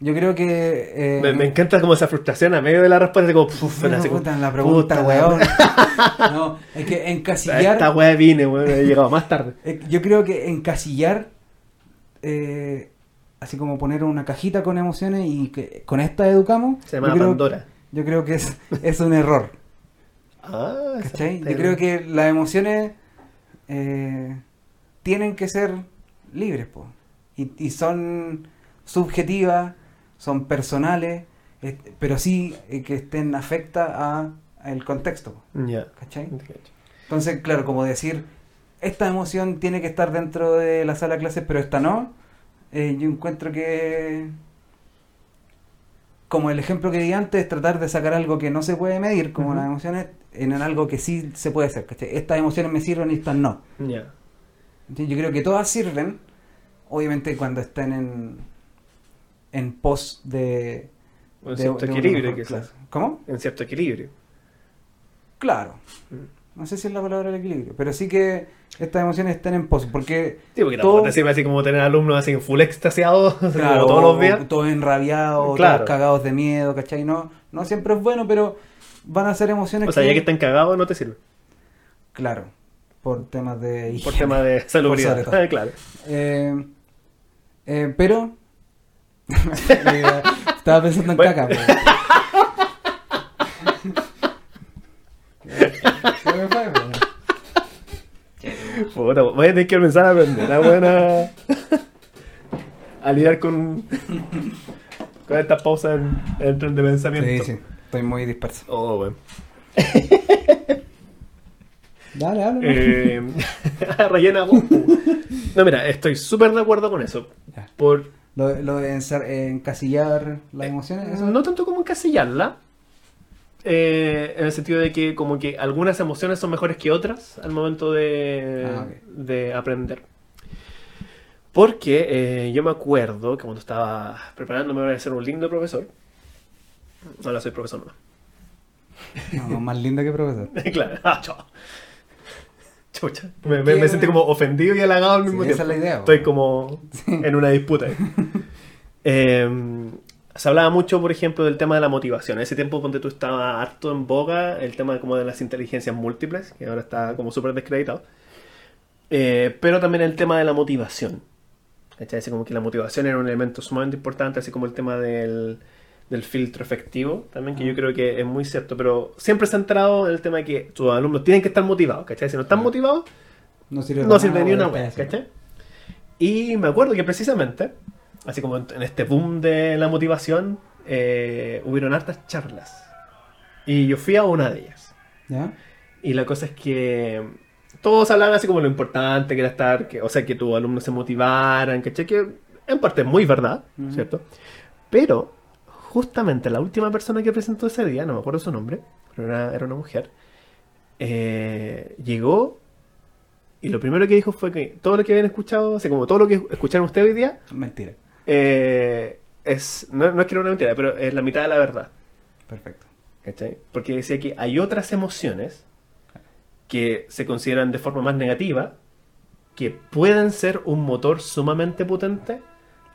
Yo creo que... eh, Me, me encanta como esa frustración a medio de la respuesta, como, puf, No, así como, la pregunta, puta, weón. No, es que encasillar. esta wea vine, weón, he llegado más tarde. Yo creo que encasillar. eh, así como poner una cajita con emociones y que con esta educamos. Se llama yo creo, Pandora. Yo creo que es, es un error. Ah, ¿Cachai? Yo creo que las emociones eh, tienen que ser libres, po. Y, y son subjetivas, son personales, eh, pero sí eh, que estén afecta a, a el contexto. ¿cachai? Entonces, claro, como decir, esta emoción tiene que estar dentro de la sala de clases, pero esta no, eh, yo encuentro que, como el ejemplo que di antes, es tratar de sacar algo que no se puede medir, como las emociones, en algo que sí se puede hacer, ¿cachai? Estas emociones me sirven y estas no. Entonces, Yo creo que todas sirven, obviamente cuando estén en, en pos de... De- cierto de equilibrio, mejor quizás. ¿Cómo? En cierto equilibrio. Claro. Mm. No sé si es la palabra del equilibrio, pero sí que estas emociones estén en pos, porque Sí, porque Todo- tampoco te sirve así como tener alumnos así full extasiados claro, como todos los días. todos enrabiados, Claro. todos cagados de miedo, ¿cachai? No, no siempre es bueno, pero van a ser emociones O sea, ya que están cagados, no te sirve. Claro. por temas de Por higiene. tema de salubridad. claro. Eh, eh, pero. Estaba pensando en Bueno. caca. me fue. Puta, voy a tener que empezar a aprender a buena. a lidiar con. con estas pausas en, en el tren de pensamiento. Sí, sí. Estoy muy disperso. Oh, bueno. Dale, dale. Eh, rellena vos. No, mira, estoy súper de acuerdo con eso. Ya. Por, Lo, lo de eh, encasillar las emociones, eso. no tanto como encasillarla, eh, en el sentido de que como que algunas emociones son mejores que otras al momento de, Ah, de aprender. Porque eh, yo me acuerdo que cuando estaba preparándome para ser un lindo profesor, ahora soy profesor nomás. No, más linda que profesor. claro, ah, chao. Chucha. Me, me, me sentí como ofendido y halagado al mismo Sí, tiempo. esa es la idea, Estoy como en una disputa. Eh, se hablaba mucho, por ejemplo, del tema de la motivación. En ese tiempo, donde tú estaba harto en boga el tema como de las inteligencias múltiples, que ahora está como súper descreditado. Eh, pero también el tema de la motivación. ¿Cachai? Así como que la motivación era un elemento sumamente importante, así como el tema del, del filtro efectivo, también, que yo creo que es muy cierto, pero siempre centrado en el tema de que tus alumnos tienen que estar motivados, ¿cachai? Si no están Claro. motivados, No sirve, no sirve ni una así. ¿cachai? Y me acuerdo que precisamente, así como en este boom de la motivación, eh, hubieron hartas charlas. Y yo fui a una de ellas. ¿Ya? Y la cosa es que todos hablaban así como lo importante que era estar, que, o sea, que tus alumnos se motivaran, ¿cachai? Que en parte es muy verdad, Ujú. ¿cierto? Pero justamente la última persona que presentó ese día, no me acuerdo su nombre, pero era, era una mujer, eh, llegó y lo primero que dijo fue que todo lo que habían escuchado, o sea, como todo lo que escucharon ustedes hoy día, Mentira. eh, es, no, no es que era una mentira, pero es la mitad de la verdad. Perfecto. ¿Cachai? Porque decía que hay otras emociones que se consideran de forma más negativa que pueden ser un motor sumamente potente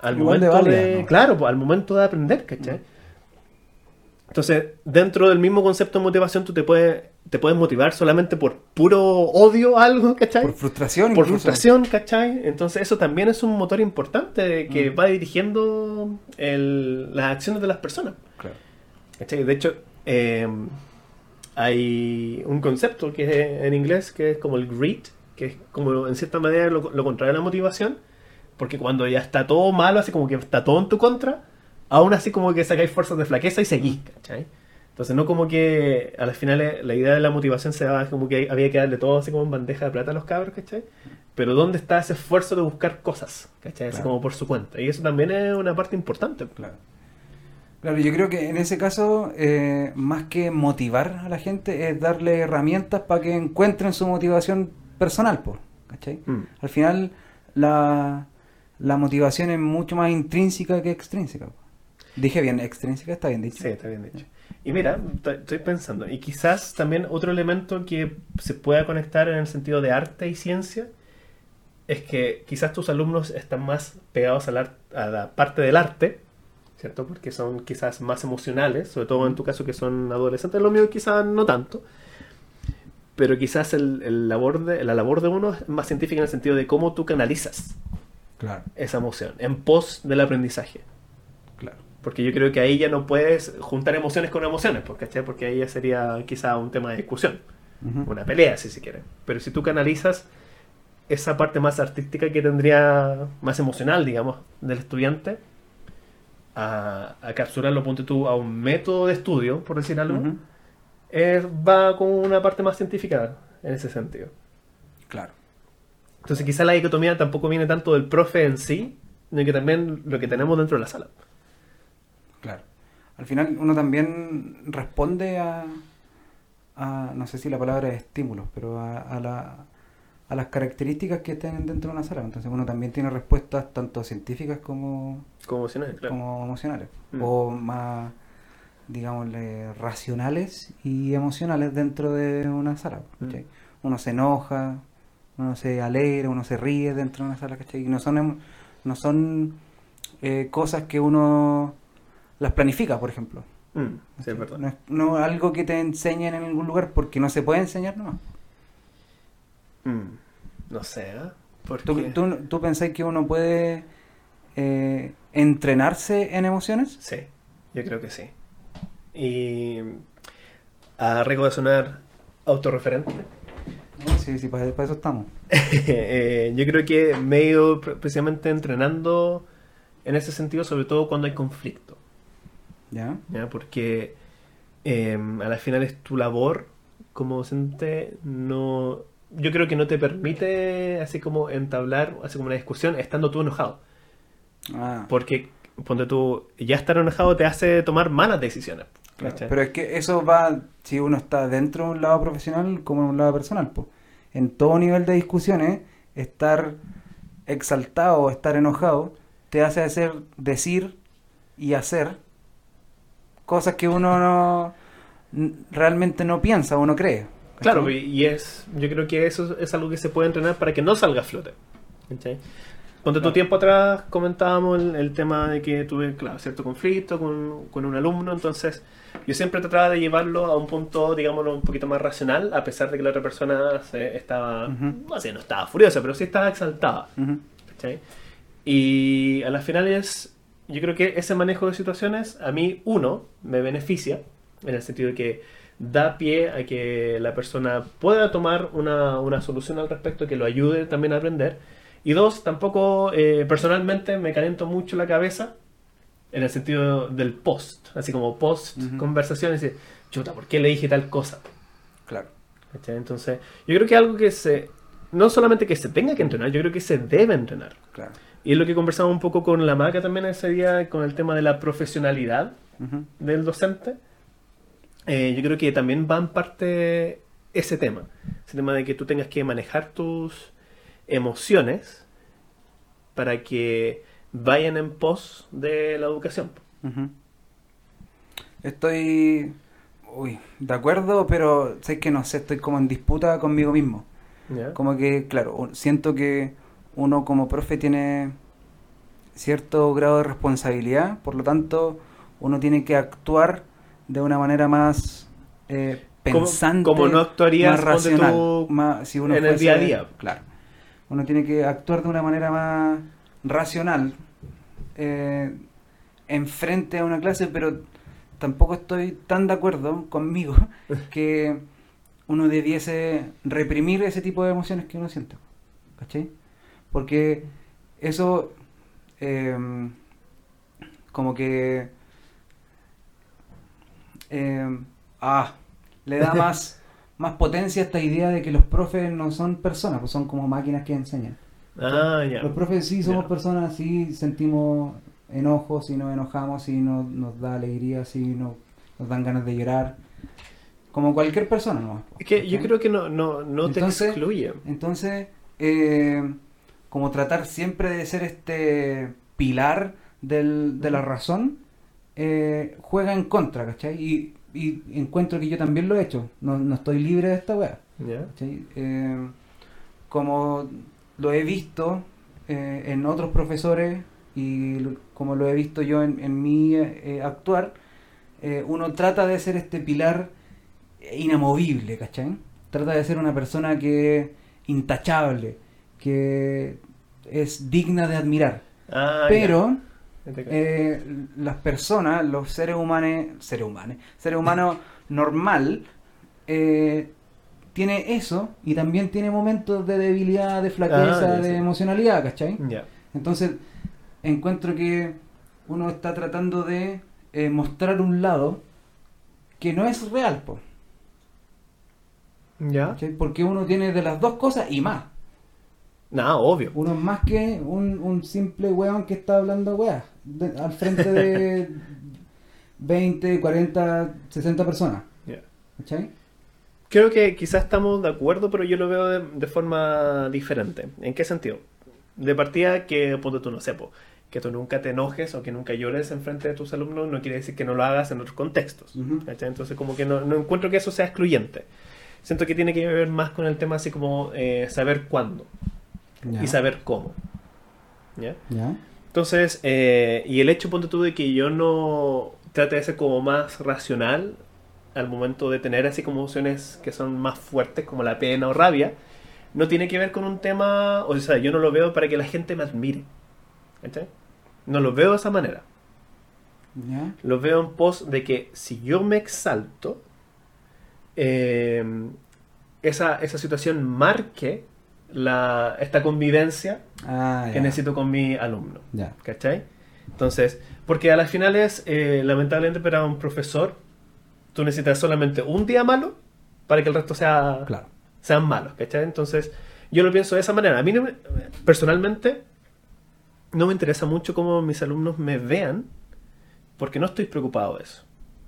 al Igual momento de, válida, ¿no? claro, pues, al momento de aprender, ¿cachai? Entonces, dentro del mismo concepto de motivación, tú te puedes, te puedes motivar solamente por puro odio a algo, ¿cachai? Por frustración. por incluso. frustración, ¿cachai? Entonces eso también es un motor importante que Mm. va dirigiendo el- las acciones de las personas. Claro. ¿cachai? De hecho, eh, hay un concepto que es en inglés que es como el grit, que es como en cierta manera lo, lo contrario a la motivación, porque cuando ya está todo malo, así como que está todo en tu contra, aún así como que sacáis fuerzas de flaqueza y seguís, ¿cachai? Entonces no como que a las finales la idea de la motivación se daba como que había que darle todo así como en bandeja de plata a los cabros, ¿cachai? Pero ¿dónde está ese esfuerzo de buscar cosas? ¿Cachai? Así Claro. como por su cuenta. Y eso también es una parte importante. Claro. Claro, yo creo que en ese caso, eh, más que motivar a la gente, es darle herramientas para que encuentren su motivación personal, po, ¿cachai? Mm. Al final, la, la motivación es mucho más intrínseca que extrínseca. Dije bien, extrínseca está bien dicho. Sí, está bien dicho. Y mira, estoy pensando, y quizás también otro elemento que se pueda conectar en el sentido de arte y ciencia es que quizás tus alumnos están más pegados al ar- a la parte del arte, ¿cierto? Porque son quizás más emocionales, sobre todo en tu caso que son adolescentes, lo mío quizás no tanto. Pero quizás el labor de, la labor de uno es más científica en el sentido de cómo tú canalizas Claro, esa emoción en pos del aprendizaje. claro. Porque yo creo que ahí ya no puedes juntar emociones con emociones, pues, ¿cachai? Porque ahí ya sería quizá un tema de discusión, una pelea, si se quiere. Pero si tú canalizas esa parte más artística que tendría, más emocional, digamos, del estudiante, a, a capturarlo, ponte tú, a un método de estudio, por decir algo, es- va con una parte más científica en ese sentido. Claro. Entonces quizá la dicotomía tampoco viene tanto del profe en sí, sino que también lo que tenemos dentro de la sala. Claro. Al final uno también responde a, a no sé si la palabra es estímulos, pero a, a la- a las características que estén dentro de una sala. Entonces uno también tiene respuestas tanto científicas como, Como emocional, claro. como emocionales. Mm. O más, digámosle, racionales y emocionales dentro de una sala. ¿cachai? Uno se enoja, uno se alegra, uno se ríe dentro de una sala, ¿cachai? Y no son, em- no son eh, cosas que uno las planifica, por ejemplo. Mm, sí, es. No es no algo que te enseñen en algún lugar porque no se puede enseñar nomás. Mm, no sé, ¿ah? Porque... ¿Tú, tú, tú pensás que uno puede eh, entrenarse en emociones? Sí, yo creo que sí. Y a riesgo de sonar autorreferente, Sí, sí, para, para eso estamos. eh, yo creo que me he ido pre- precisamente entrenando en ese sentido, sobre todo cuando hay conflicto. ¿Ya? ¿ya? Porque eh, a la final es tu labor como docente, no, yo creo que no te permite así como entablar así como una discusión estando tú enojado. Ah, Porque, ponte tú, ya estar enojado te hace tomar malas decisiones. Pero es que eso va, si uno está dentro de un lado profesional como en un lado personal. po. En todo nivel de discusiones, estar exaltado o estar enojado te hace hacer, decir y hacer cosas que uno no realmente no piensa o no cree. Claro, ¿cachai? y y es, yo creo que eso es algo que se puede entrenar para que no salga a flote. ¿cachai? Ponte tu tiempo atrás comentábamos el, el tema de que tuve, claro, cierto conflicto con, con un alumno, entonces yo siempre trataba de llevarlo a un punto, digámoslo, un poquito más racional, a pesar de que la otra persona se estaba, Ujú. no sé, no estaba furiosa, pero sí estaba exaltada. Ujú. ¿cachai? Y a las finales, yo creo que ese manejo de situaciones, a mí, uno, me beneficia, en el sentido de que da pie a que la persona pueda tomar una, una solución al respecto, que lo ayude también a aprender. Y dos, tampoco eh, personalmente me caliento mucho la cabeza en el sentido del post, así como post Ujú. conversación, y decir, chuta, ¿por qué le dije tal cosa? Claro. ¿Cachai? Entonces, yo creo que algo que se, no solamente que se tenga que entrenar, yo creo que se debe entrenar. Claro. Y es lo que conversamos un poco con la Maca también ese día, con el tema de la profesionalidad del docente. Eh, yo creo que también va en parte ese tema. Ese tema de que tú tengas que manejar tus emociones para que vayan en pos de la educación. Estoy uy, de acuerdo, pero sé que no sé, estoy como en disputa conmigo mismo. Como que, claro, siento que uno como profe tiene cierto grado de responsabilidad, por lo tanto, uno tiene que actuar de una manera más eh, pensante, como no actuarías, más racional, tú, más- si uno en el día a día. Claro. Uno tiene que actuar de una manera más racional eh, enfrente a una clase, pero tampoco estoy tan de acuerdo conmigo que uno debiese reprimir ese tipo de emociones que uno siente. ¿Cachai? Porque eso eh, como que eh, ah, le da más, más potencia a esta idea de que los profes no son personas, pues son como máquinas que enseñan. Ah, ya. Los profes sí somos Ya. personas, sí sentimos enojos, sí nos enojamos, sí nos, nos da alegría, sí nos, nos dan ganas de llorar. Como cualquier persona, ¿no? Es que yo creo que no, no, no te excluye. Entonces, eh, como tratar siempre de ser este pilar del- de la razón, eh, juega en contra, ¿cachai? Y, y encuentro que yo también lo he hecho. No, no estoy libre de esta weá. Eh, como lo he visto eh, en otros profesores y como lo he visto yo en, en mi eh, actuar, eh, uno trata de ser este pilar inamovible, ¿cachai? Trata de ser una persona que intachable, que es digna de admirar. Ah, Pero ya. Ya te eh, las personas, los seres humanos, seres humanos, seres humanos normal, tiene eso y también tiene momentos de debilidad, de flaqueza, Ah, de emocionalidad, ¿cachai? Entonces, encuentro que uno está tratando de eh, mostrar un lado que no es real, po, ¿Ya? Porque uno tiene de las dos cosas y más. Nada, obvio. Uno es más que un, un simple weón que está hablando weas de- al frente de 20, 40, 60 personas. Ya. ¿Cachai? Creo que quizás estamos de acuerdo, pero yo lo veo de, de forma diferente. ¿En qué sentido? De partida que, ponte tú, no sé, po, que tú nunca te enojes o que nunca llores en frente de tus alumnos no quiere decir que no lo hagas en otros contextos. Entonces como que no, no encuentro que eso sea excluyente. Siento que tiene que ver más con el tema así como eh, saber cuándo y saber cómo. ¿Ya? Ya. Entonces, eh, y el hecho, ponte tú, de que yo no trate de ser como más racional al momento de tener así como emociones que son más fuertes, como la pena o rabia, no tiene que ver con un tema, o sea, yo no lo veo para que la gente me admire. ¿Cachai? No lo veo de esa manera. ¿Ya? Lo veo en pos de que si yo me exalto, eh, esa, esa situación marque la, esta convivencia Ah, que necesito con mi alumno. Ya. ¿Cachai? Entonces, porque a las finales, eh, lamentablemente para un profesor, tú necesitas solamente un día malo para que el resto sea, Claro. sean malos, ¿cachai? Entonces, yo lo pienso de esa manera. A mí, no me- personalmente, no me interesa mucho cómo mis alumnos me vean, porque no estoy preocupado de eso.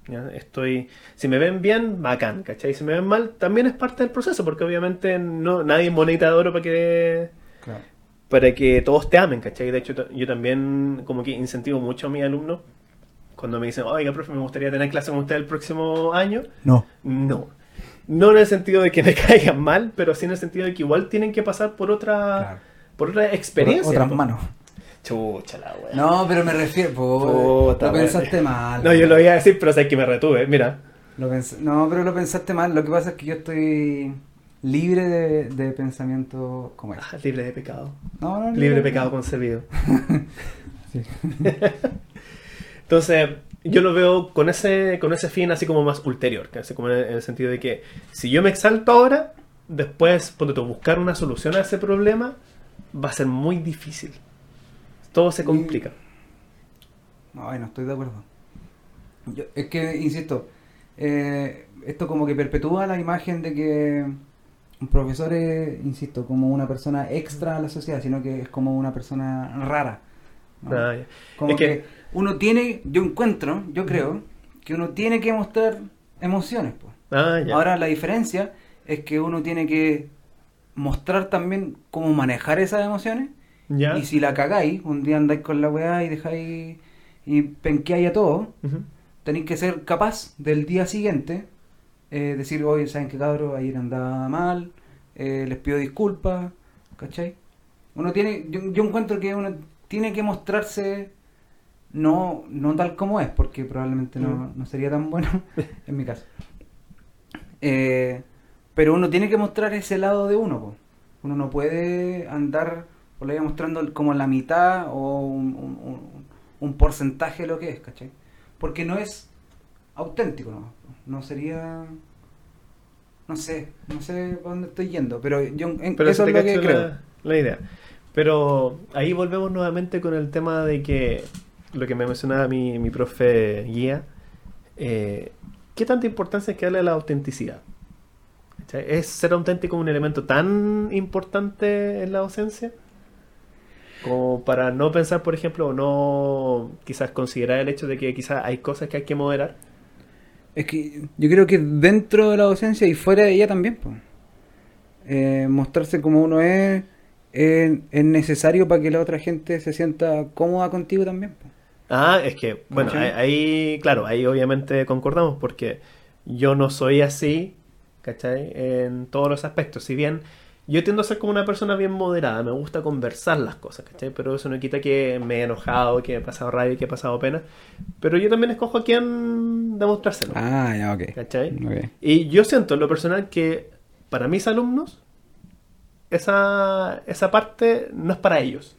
¿ya? Estoy, si me ven bien, bacán, ¿cachai? Si me ven mal, también es parte del proceso, porque obviamente no, nadie es monedita de oro para que Claro. para que todos te amen, ¿cachai? De hecho, yo también como que incentivo mucho a mis alumnos cuando me dicen, oiga, profe, me gustaría tener clase con usted el próximo año. No. No. No en el sentido de que me caigan mal, pero sí en el sentido de que igual tienen que pasar por otra, Claro. por otra experiencia. Otras po. manos. Chucha la wea. No, pero me refiero. po, Puta lo pensaste mal. No, yo lo iba a decir, pero sé que me retuve. Mira. Lo pens- no, pero lo pensaste mal. Lo que pasa es que yo estoy libre de, de pensamiento como ese. Ah, libre de pecado. No, no, no, Libre de pecado concebido. Sí. Entonces, yo lo veo con ese, con ese fin así como más ulterior, así como en el, en el sentido de que si yo me exalto ahora, después, ponte tú, buscar una solución a ese problema va a ser muy difícil. Todo se complica. No, no estoy de acuerdo. Yo- es que, insisto, eh, esto como que perpetúa la imagen de que un profesor es, insisto, como una persona extra a la sociedad, sino que es como una persona rara. ¿No? Ah. Como Es que, que- uno tiene, yo encuentro, yo creo, que uno tiene que mostrar emociones. Ah, ya. Ahora la diferencia es que uno tiene que mostrar también cómo manejar esas emociones y si la cagáis, un día andáis con la weá y dejáis y penqueáis a todo, tenéis que ser capaz del día siguiente eh, decir, oye, ¿saben qué cabrón? Ayer andaba mal, eh, les pido disculpas, ¿cachai? Uno tiene, yo, yo encuentro que uno tiene que mostrarse no, no tal como es, porque probablemente no, Mm. no sería tan bueno en mi caso. Eh, pero uno tiene que mostrar ese lado de uno, po. uno no puede andar por la mostrando como la mitad o un, un- un- un porcentaje de lo que es, ¿cachai? Porque no es auténtico, ¿no? No sería... No sé, no sé para dónde estoy yendo, pero yo en- Pero eso es lo que creo. la idea. Pero ahí volvemos nuevamente con el tema de que lo que me mencionaba mi, mi profe guía, eh, ¿qué tanta importancia hay que darle a la autenticidad? ¿Es ser auténtico un elemento tan importante en la docencia? Como para no pensar, por ejemplo, o no quizás considerar el hecho de que quizás hay cosas que hay que moderar. Es que yo creo que dentro de la docencia y fuera de ella también, po. Eh, mostrarse como uno es, es es necesario para que la otra gente se sienta cómoda contigo también. Ah, es que, bueno, ahí, claro, ahí obviamente concordamos porque yo no soy así, ¿cachai? En todos los aspectos. Si bien yo tiendo a ser como una persona bien moderada, me gusta conversar las cosas, ¿cachai? Pero eso no quita que me he enojado, que he pasado rabia, que he pasado pena. Pero yo también escojo a quién demostrárselo, Ah, ya, ok. ¿cachai? Ok. Y yo siento en lo personal que para mis alumnos esa, esa parte no es para ellos,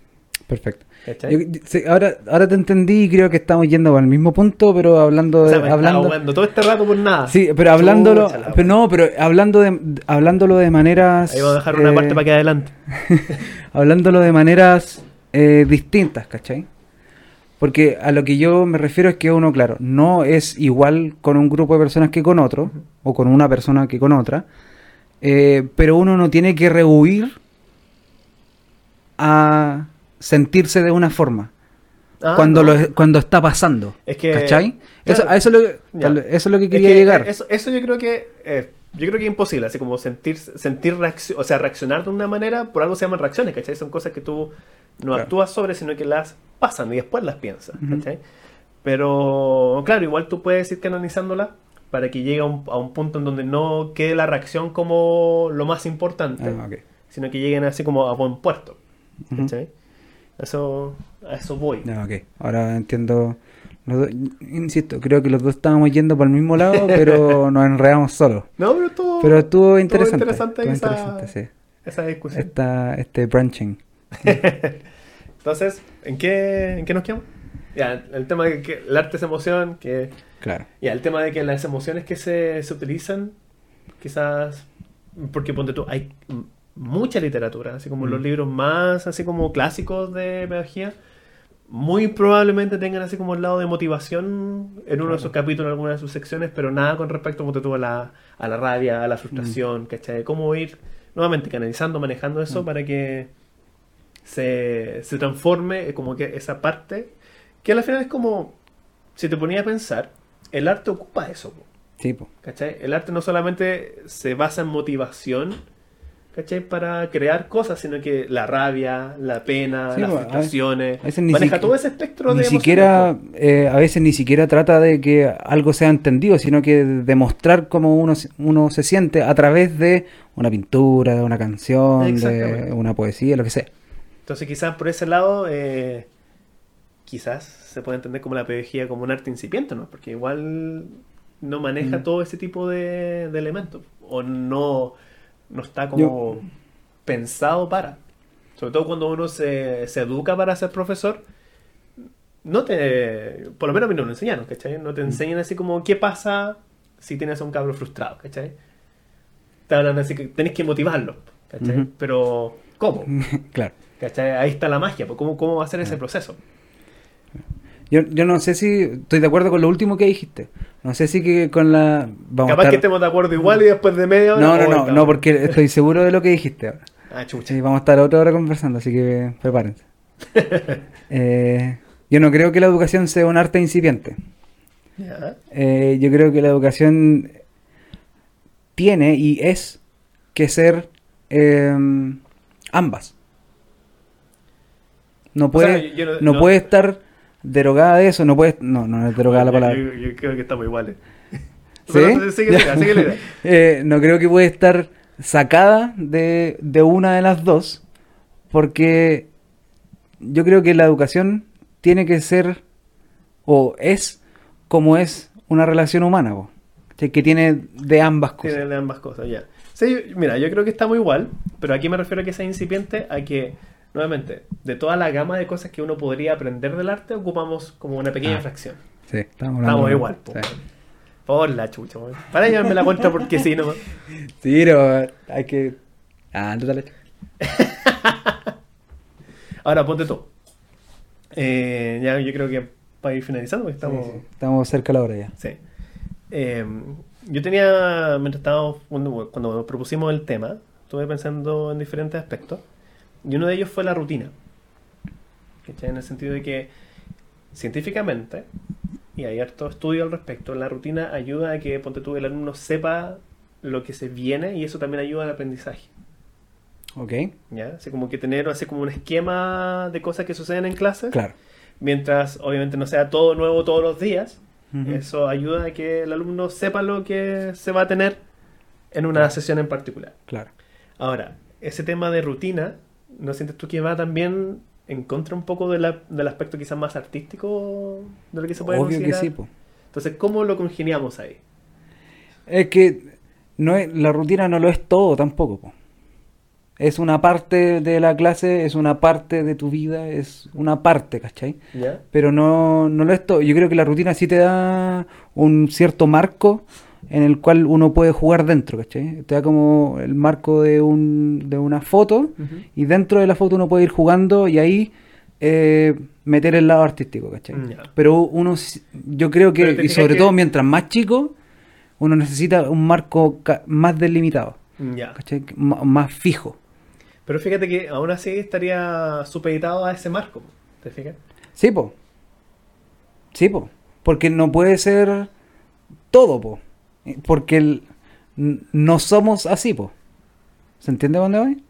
Perfecto. Yo- ahora, ahora te entendí y creo que estamos yendo el mismo punto, pero hablando O de, sea, estaba hablando, todo este rato por nada. sí, pero hablándolo, pero no, pero hablando de, hablándolo de maneras, Ahí voy a dejar una eh, parte para que adelante. hablándolo de maneras eh, distintas, ¿cachai? Porque a lo que yo me refiero es que uno, claro, no es igual con un grupo de personas que con otro, o con una persona que con otra, eh, pero uno no tiene que rehuir a sentirse de una forma Ah, cuando, no. lo, cuando está pasando. Es que- ¿Cachai? Eso, a eso, es lo tal- eso es lo que Es quería que llegar. Eso, eso yo creo que eh, yo creo que es imposible, así como sentir sentir reacción, o sea, reaccionar de una manera, por algo se llaman reacciones, ¿cachai? Son cosas que tú no Claro. actúas sobre, sino que las pasan y después las piensas. ¿cachai? Pero claro, igual tú puedes ir canalizándola para que llegue a un, a un punto en donde no quede la reacción como lo más importante, Ah, ok. sino que lleguen así como a buen puerto, Ujú. ¿cachai? Eso, a eso voy. Ya, ok. Ahora entiendo. dos- insisto, creo que los dos estábamos yendo por el mismo lado, pero nos enredamos solos. No, pero estuvo, Pero estuvo interesante. interesante estuvo esa- interesante, sí. esa discusión. esta, este branching. Entonces, ¿en qué, ¿en qué nos quedamos? Ya, el tema de que el arte es emoción, que Claro. ya, el tema de que las emociones que se, se utilizan, quizás, porque ponte tú, hay mucha literatura, así como los Mm. libros más, así como clásicos de pedagogía, muy probablemente tengan así como el lado de motivación en uno de sus capítulos, en alguna de sus secciones, pero nada con respecto ponte tú, a la, a la rabia, a la frustración, ¿cachai? Cómo ir nuevamente canalizando, manejando eso Mm. para que se, se transforme eh, como que esa parte, que al final es como, si te ponía a pensar, el arte ocupa eso, po, Sí, po. ¿cachai? El arte no solamente se basa en motivación, ¿cachai? Para crear cosas, sino que la rabia, la pena, Sí, las frustraciones, a veces ni maneja todo ese espectro Ni de siquiera, eh, a veces ni siquiera trata de que algo sea entendido, sino que de demostrar cómo uno, se- uno se siente a través de una pintura, de una canción, de una poesía, lo que sea. Entonces quizás por ese lado, eh, quizás se puede entender como la pedagogía como un arte incipiente, ¿no? Porque igual no maneja Mm. todo ese tipo de, de elementos, o no, no está como pensado para. Sobre todo cuando uno se, se educa para ser profesor, no te. Por lo menos a mí no lo enseñaron, ¿cachai? No te enseñan así como qué pasa si tienes a un cabro frustrado, ¿cachai? Te hablan así que tenés que motivarlo, ¿cachai? Pero, ¿cómo? claro. ¿Cachai? Ahí está la magia, pues, ¿cómo, cómo va a ser ese proceso? Yo, yo no sé si estoy de acuerdo con lo último que dijiste. No sé si que con la... Vamos a Capaz que estemos de acuerdo igual y después de media hora. No, no, no, no, porque estoy seguro de lo que dijiste ahora. Ah, chucha. Sí, vamos a estar otra hora conversando, así que prepárense. Eh, yo no creo que la educación sea un arte incipiente. Eh, yo creo que la educación tiene y es que ser eh, ambas. No puede, sea, no- puede estar derogada de eso, no puede, no, no es derogada la palabra. Yo, yo creo que estamos iguales. ¿Sí? Pero la idea. Eh, no creo que puede estar sacada de, de una de las dos, porque yo creo que la educación tiene que ser o es como es una relación humana, que tiene de ambas cosas. Tiene ambas cosas, ya. Sí, mira, yo creo que estamos igual, pero aquí me refiero a que sea incipiente, a que, nuevamente, de toda la gama de cosas que uno podría aprender del arte, ocupamos como una pequeña Ah, fracción. Sí, estamos, igual, Sí. Por la chucha, weón. Para llevarme la cuenta porque sí, no. Sí, pero hay que... Ah, tú dale. Ahora, ponte tú. Eh, ya yo creo que para ir finalizando, porque estamos... Sí, sí, Estamos cerca de la hora ya. Sí. Eh, yo tenía, mientras estábamos, cuando, cuando nos propusimos el tema, estuve pensando en diferentes aspectos. Y uno de ellos fue la rutina. ¿Cachai? En el sentido de que, científicamente, y hay harto estudio al respecto, la rutina ayuda a que, ponte tú, el alumno sepa lo que se viene y eso también ayuda al aprendizaje. Ok, ¿Ya? Así como que tener así como un esquema de cosas que suceden en clases. claro. Mientras, obviamente, no sea todo nuevo todos los días, eso ayuda a que el alumno sepa lo que se va a tener en una sesión en particular. Claro. Ahora, ese tema de rutina, ¿no sientes tú que va también en contra un poco de la- del aspecto quizás más artístico de lo que se puede Obvio que sí, po. Entonces, ¿cómo lo congeniamos ahí? Es que no es, la rutina no lo es todo tampoco. po. Es una parte de la clase, es una parte de tu vida, es una parte, ¿cachai? Pero no, no lo es todo. Yo creo que la rutina sí te da un cierto marco en el cual uno puede jugar dentro, ¿cachai? Te da como el marco de, un, de una foto y dentro de la foto uno puede ir jugando y ahí eh, meter el lado artístico, ¿cachai? Mm. Pero uno, yo creo que, y sobre que- todo mientras más chico, uno necesita un marco más delimitado, Ya. ¿cachai? M- más fijo. Pero fíjate que aún así estaría supeditado a ese marco. ¿Te fijas? Sí, po. Sí, po. Porque no puede ser todo, po. Porque el- no somos así, po. ¿Se entiende dónde voy?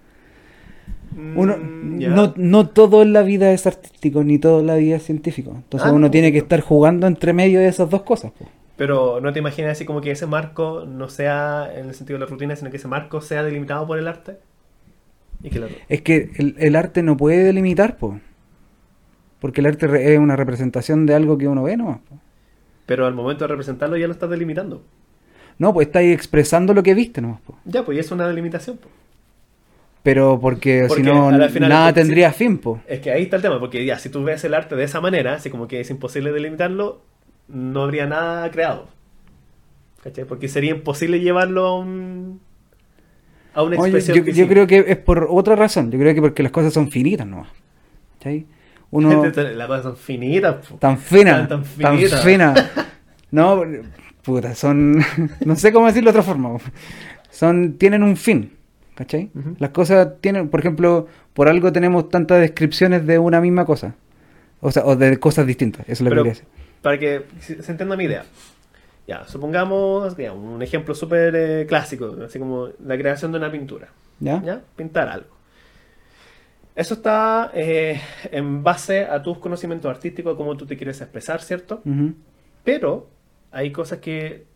Uno, Mm, ya. no, no todo en la vida es artístico, ni todo en la vida es científico. Entonces Ah, uno no, tiene que estar jugando entre medio de esas dos cosas, po. Pero no te imaginas así como que ese marco no sea en el sentido de la rutina, sino que ese marco sea delimitado por el arte. Y que la- Es que el, el arte no puede delimitar, po. Porque el arte es una representación de algo que uno ve, ¿no? Pero al momento de representarlo ya lo estás delimitando. No, pues estáis expresando lo que viste, ¿no? Ya, pues y es una delimitación. po. Pero porque, Porque si no, nada si- tendría fin, po. Es que ahí está el tema, porque ya, si tú ves el arte de esa manera, así como que es imposible delimitarlo, no habría nada creado. ¿Cachai? Porque sería imposible llevarlo a un. a una Oye, expresión. yo, creo que es por otra razón. Yo creo que porque las cosas son finitas nomás. ¿Cachai? Uno Las cosas son finitas. po. tan fina, Tan- tan, tan finitas. fina. No, puta, son no sé cómo decirlo de otra forma. Son tienen un fin, ¿cachai? Las cosas tienen, por ejemplo, por algo tenemos tantas descripciones de una misma cosa. O sea, o de cosas distintas, eso es lo que quería decir. Para que se entienda mi idea. Ya, supongamos ya, un ejemplo súper eh, clásico, así como la creación de una pintura. ¿Ya? ¿Ya? Pintar algo. Eso está eh, en base a tus conocimientos artísticos, cómo tú te quieres expresar, ¿cierto? Pero hay cosas que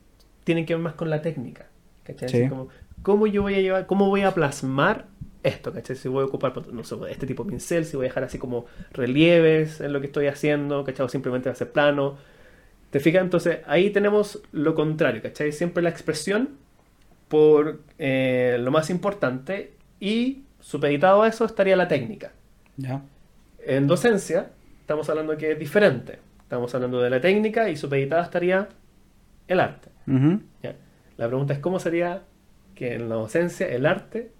tienen que ver más con la técnica. ¿Cachai? Sí. Como, ¿cómo yo voy a llevar, cómo voy a plasmar esto? ¿Cachai? Si voy a ocupar, no sé, este tipo de pincel, si voy a dejar así como relieves en lo que estoy haciendo, ¿cachai? O simplemente hacer plano. ¿Te fijas? Entonces ahí tenemos lo contrario, ¿cachai? Siempre la expresión por eh, lo más importante y supeditado a eso estaría la técnica. ¿Ya? En docencia estamos hablando que es diferente. Estamos hablando de la técnica y supeditada estaría el arte. La pregunta es cómo sería que en la docencia el arte,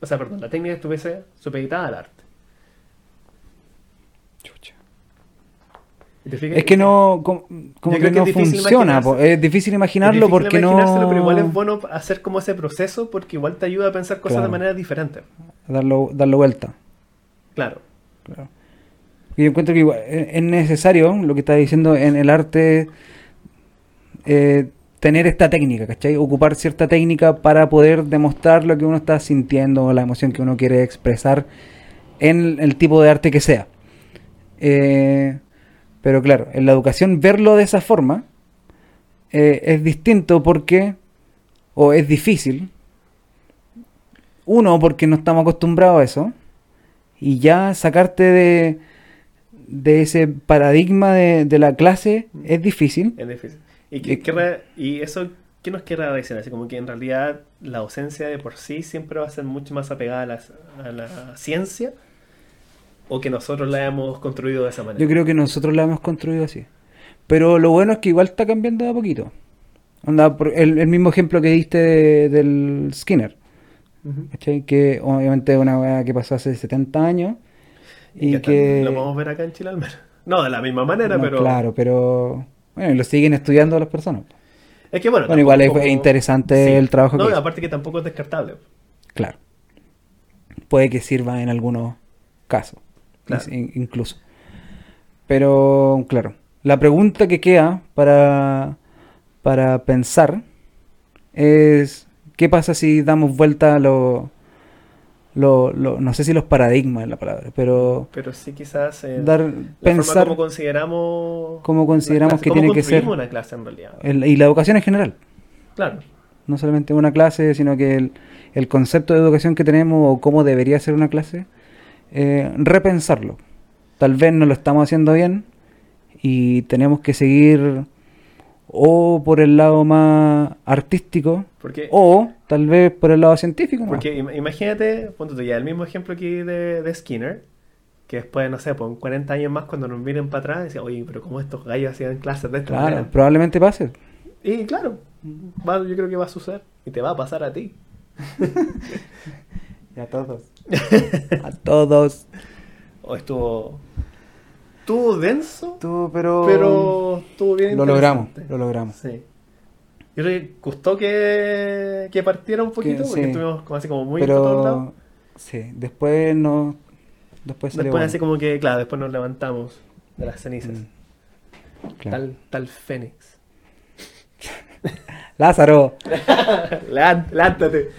o sea, perdón, la técnica estuviese supeditada al arte. Chucha. Es que no, como, como que que no funciona. Es difícil Es imaginarlo difícil porque no... Pero igual es bueno hacer como ese proceso porque igual te ayuda a pensar cosas Claro. de manera diferente. Darlo, darlo vuelta. Claro. Claro. Y encuentro que igual es es necesario lo que está diciendo en el arte eh, tener esta técnica, ¿cachai? Ocupar cierta técnica para poder demostrar lo que uno está sintiendo o la emoción que uno quiere expresar en el tipo de arte que sea. Eh, pero claro, en la educación verlo de esa forma eh, es distinto porque, o es difícil, uno porque no estamos acostumbrados a eso, y ya sacarte de, de ese paradigma de, la clase. Es difícil. ¿Y, qué Y- querrá- y eso qué nos quiere decir? Así como que en realidad la docencia de por sí siempre va a ser mucho más apegada a la, a la ciencia o que nosotros la hemos construido de esa manera. Yo creo que nosotros la hemos construido así. Pero lo bueno es que igual está cambiando de a poquito. Onda, el, el mismo ejemplo que diste de- del Skinner. Que obviamente es una weá que pasó hace 70 años. Y, que que... lo podemos ver acá en Chile al menos. No, de la misma manera, No, pero Claro, pero... Bueno, y lo siguen estudiando las personas. es que bueno, Bueno, igual es interesante el trabajo No, que aparte que tampoco es descartable. Claro. Puede que sirva en algunos casos, Claro. in- incluso. Pero, claro, la pregunta que queda para, para pensar es, ¿qué pasa si damos vuelta a lo, lo, lo- no sé si los paradigmas es la palabra, pero Pero sí quizás eh, dar, la pensar como consideramos cómo consideramos clase, que tiene que ser una clase en realidad. el- y la educación en general. Claro. no solamente una clase, sino que el, el concepto de educación que tenemos o cómo debería ser una clase, eh, repensarlo. Tal vez no lo estamos haciendo bien y tenemos que seguir o por el lado más artístico Porque o tal vez por el lado científico. ¿no? Porque im- imagínate, ponte tú ya, el mismo ejemplo aquí de, de Skinner, que después, no sé, pues en 40 años más cuando nos miren para atrás, decían, oye, pero ¿cómo estos gallos hacían clases de esta Claro, manera? probablemente pase. Y claro, va- yo creo que va a suceder y te va a pasar a ti. Y a todos. a todos. O estuvo, estuvo denso, pero... pero estuvo bien Lo logramos, lo logramos. Sí. Yo creo que gustó que, que partiera un poquito, Que- porque sí. estuvimos como así como muy por todos lados. pero... Sí, después no... Después salió Después así como que, claro, después nos levantamos de las cenizas. Mm, claro. Tal, tal Fénix. Lázaro. Levántate.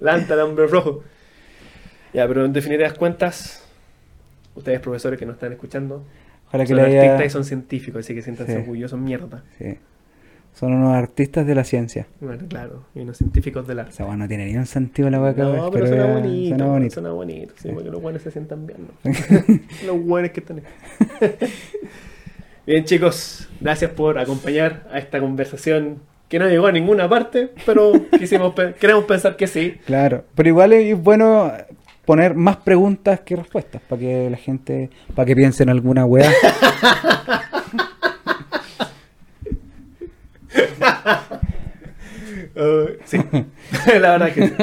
Levántate, hombre rojo. Ya, pero en definitivas cuentas, ustedes profesores que nos están escuchando, Ojalá que son artistas y son científicos, así que siéntanse Sí. orgullosos, mierda. Sí. Son unos artistas de la ciencia. Bueno, claro, y unos científicos del O arte. sea, bueno, no tiene ni un sentido la vaca. No, pero suena bonito, Suena bonito. suena bonito, sí, Sí. porque los buenos se sientan bien, ¿no? los buenos que están. Bien, chicos, gracias por acompañar a esta conversación que no llegó a ninguna parte, pero quisimos queremos pensar que sí. Claro, pero igual es bueno poner más preguntas que respuestas para que la gente, para que piense en alguna weá. Uh, sí, la verdad que sí.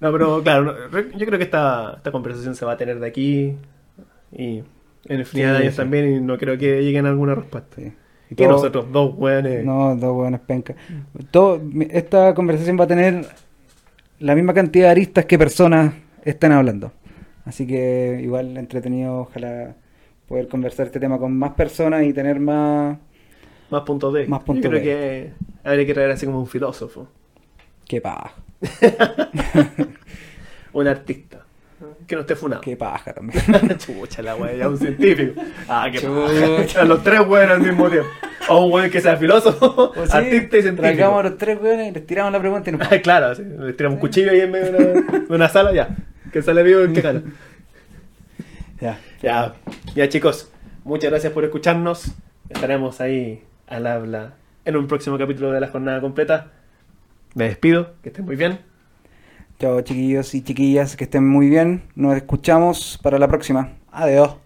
No, pero claro, yo creo que esta, esta conversación se va a tener de aquí y en infinidad de Sí, años sí. también y no creo que lleguen a alguna respuesta. Sí. Y Que todo- nosotros dos weones. No, dos buenas pencas. Todo, esta conversación va a tener la misma cantidad de aristas que personas están hablando. Así que igual entretenido, ojalá poder conversar este tema con más personas y tener más Más puntos de. Más Yo puntos creo de. que habría que traer así como un filósofo, que paja, un artista, que no esté funado. que paja también. Chucha la wea, ya un científico. Ah, qué paja. A los tres weones al mismo tiempo. O un weón que sea filósofo, sí, artista y científico. Traigamos a los tres weones y les tiramos la pregunta y nos claro, así, le tiramos un cuchillo ahí en medio de una, de una sala, ya. Que sale vivo en qué cara. Ya. Ya, ya chicos, muchas gracias por escucharnos. Estaremos ahí al habla en un próximo capítulo de la jornada completa. Me despido, que estén muy bien. Chao chiquillos y chiquillas, que estén muy bien. Nos escuchamos para la próxima. Adiós.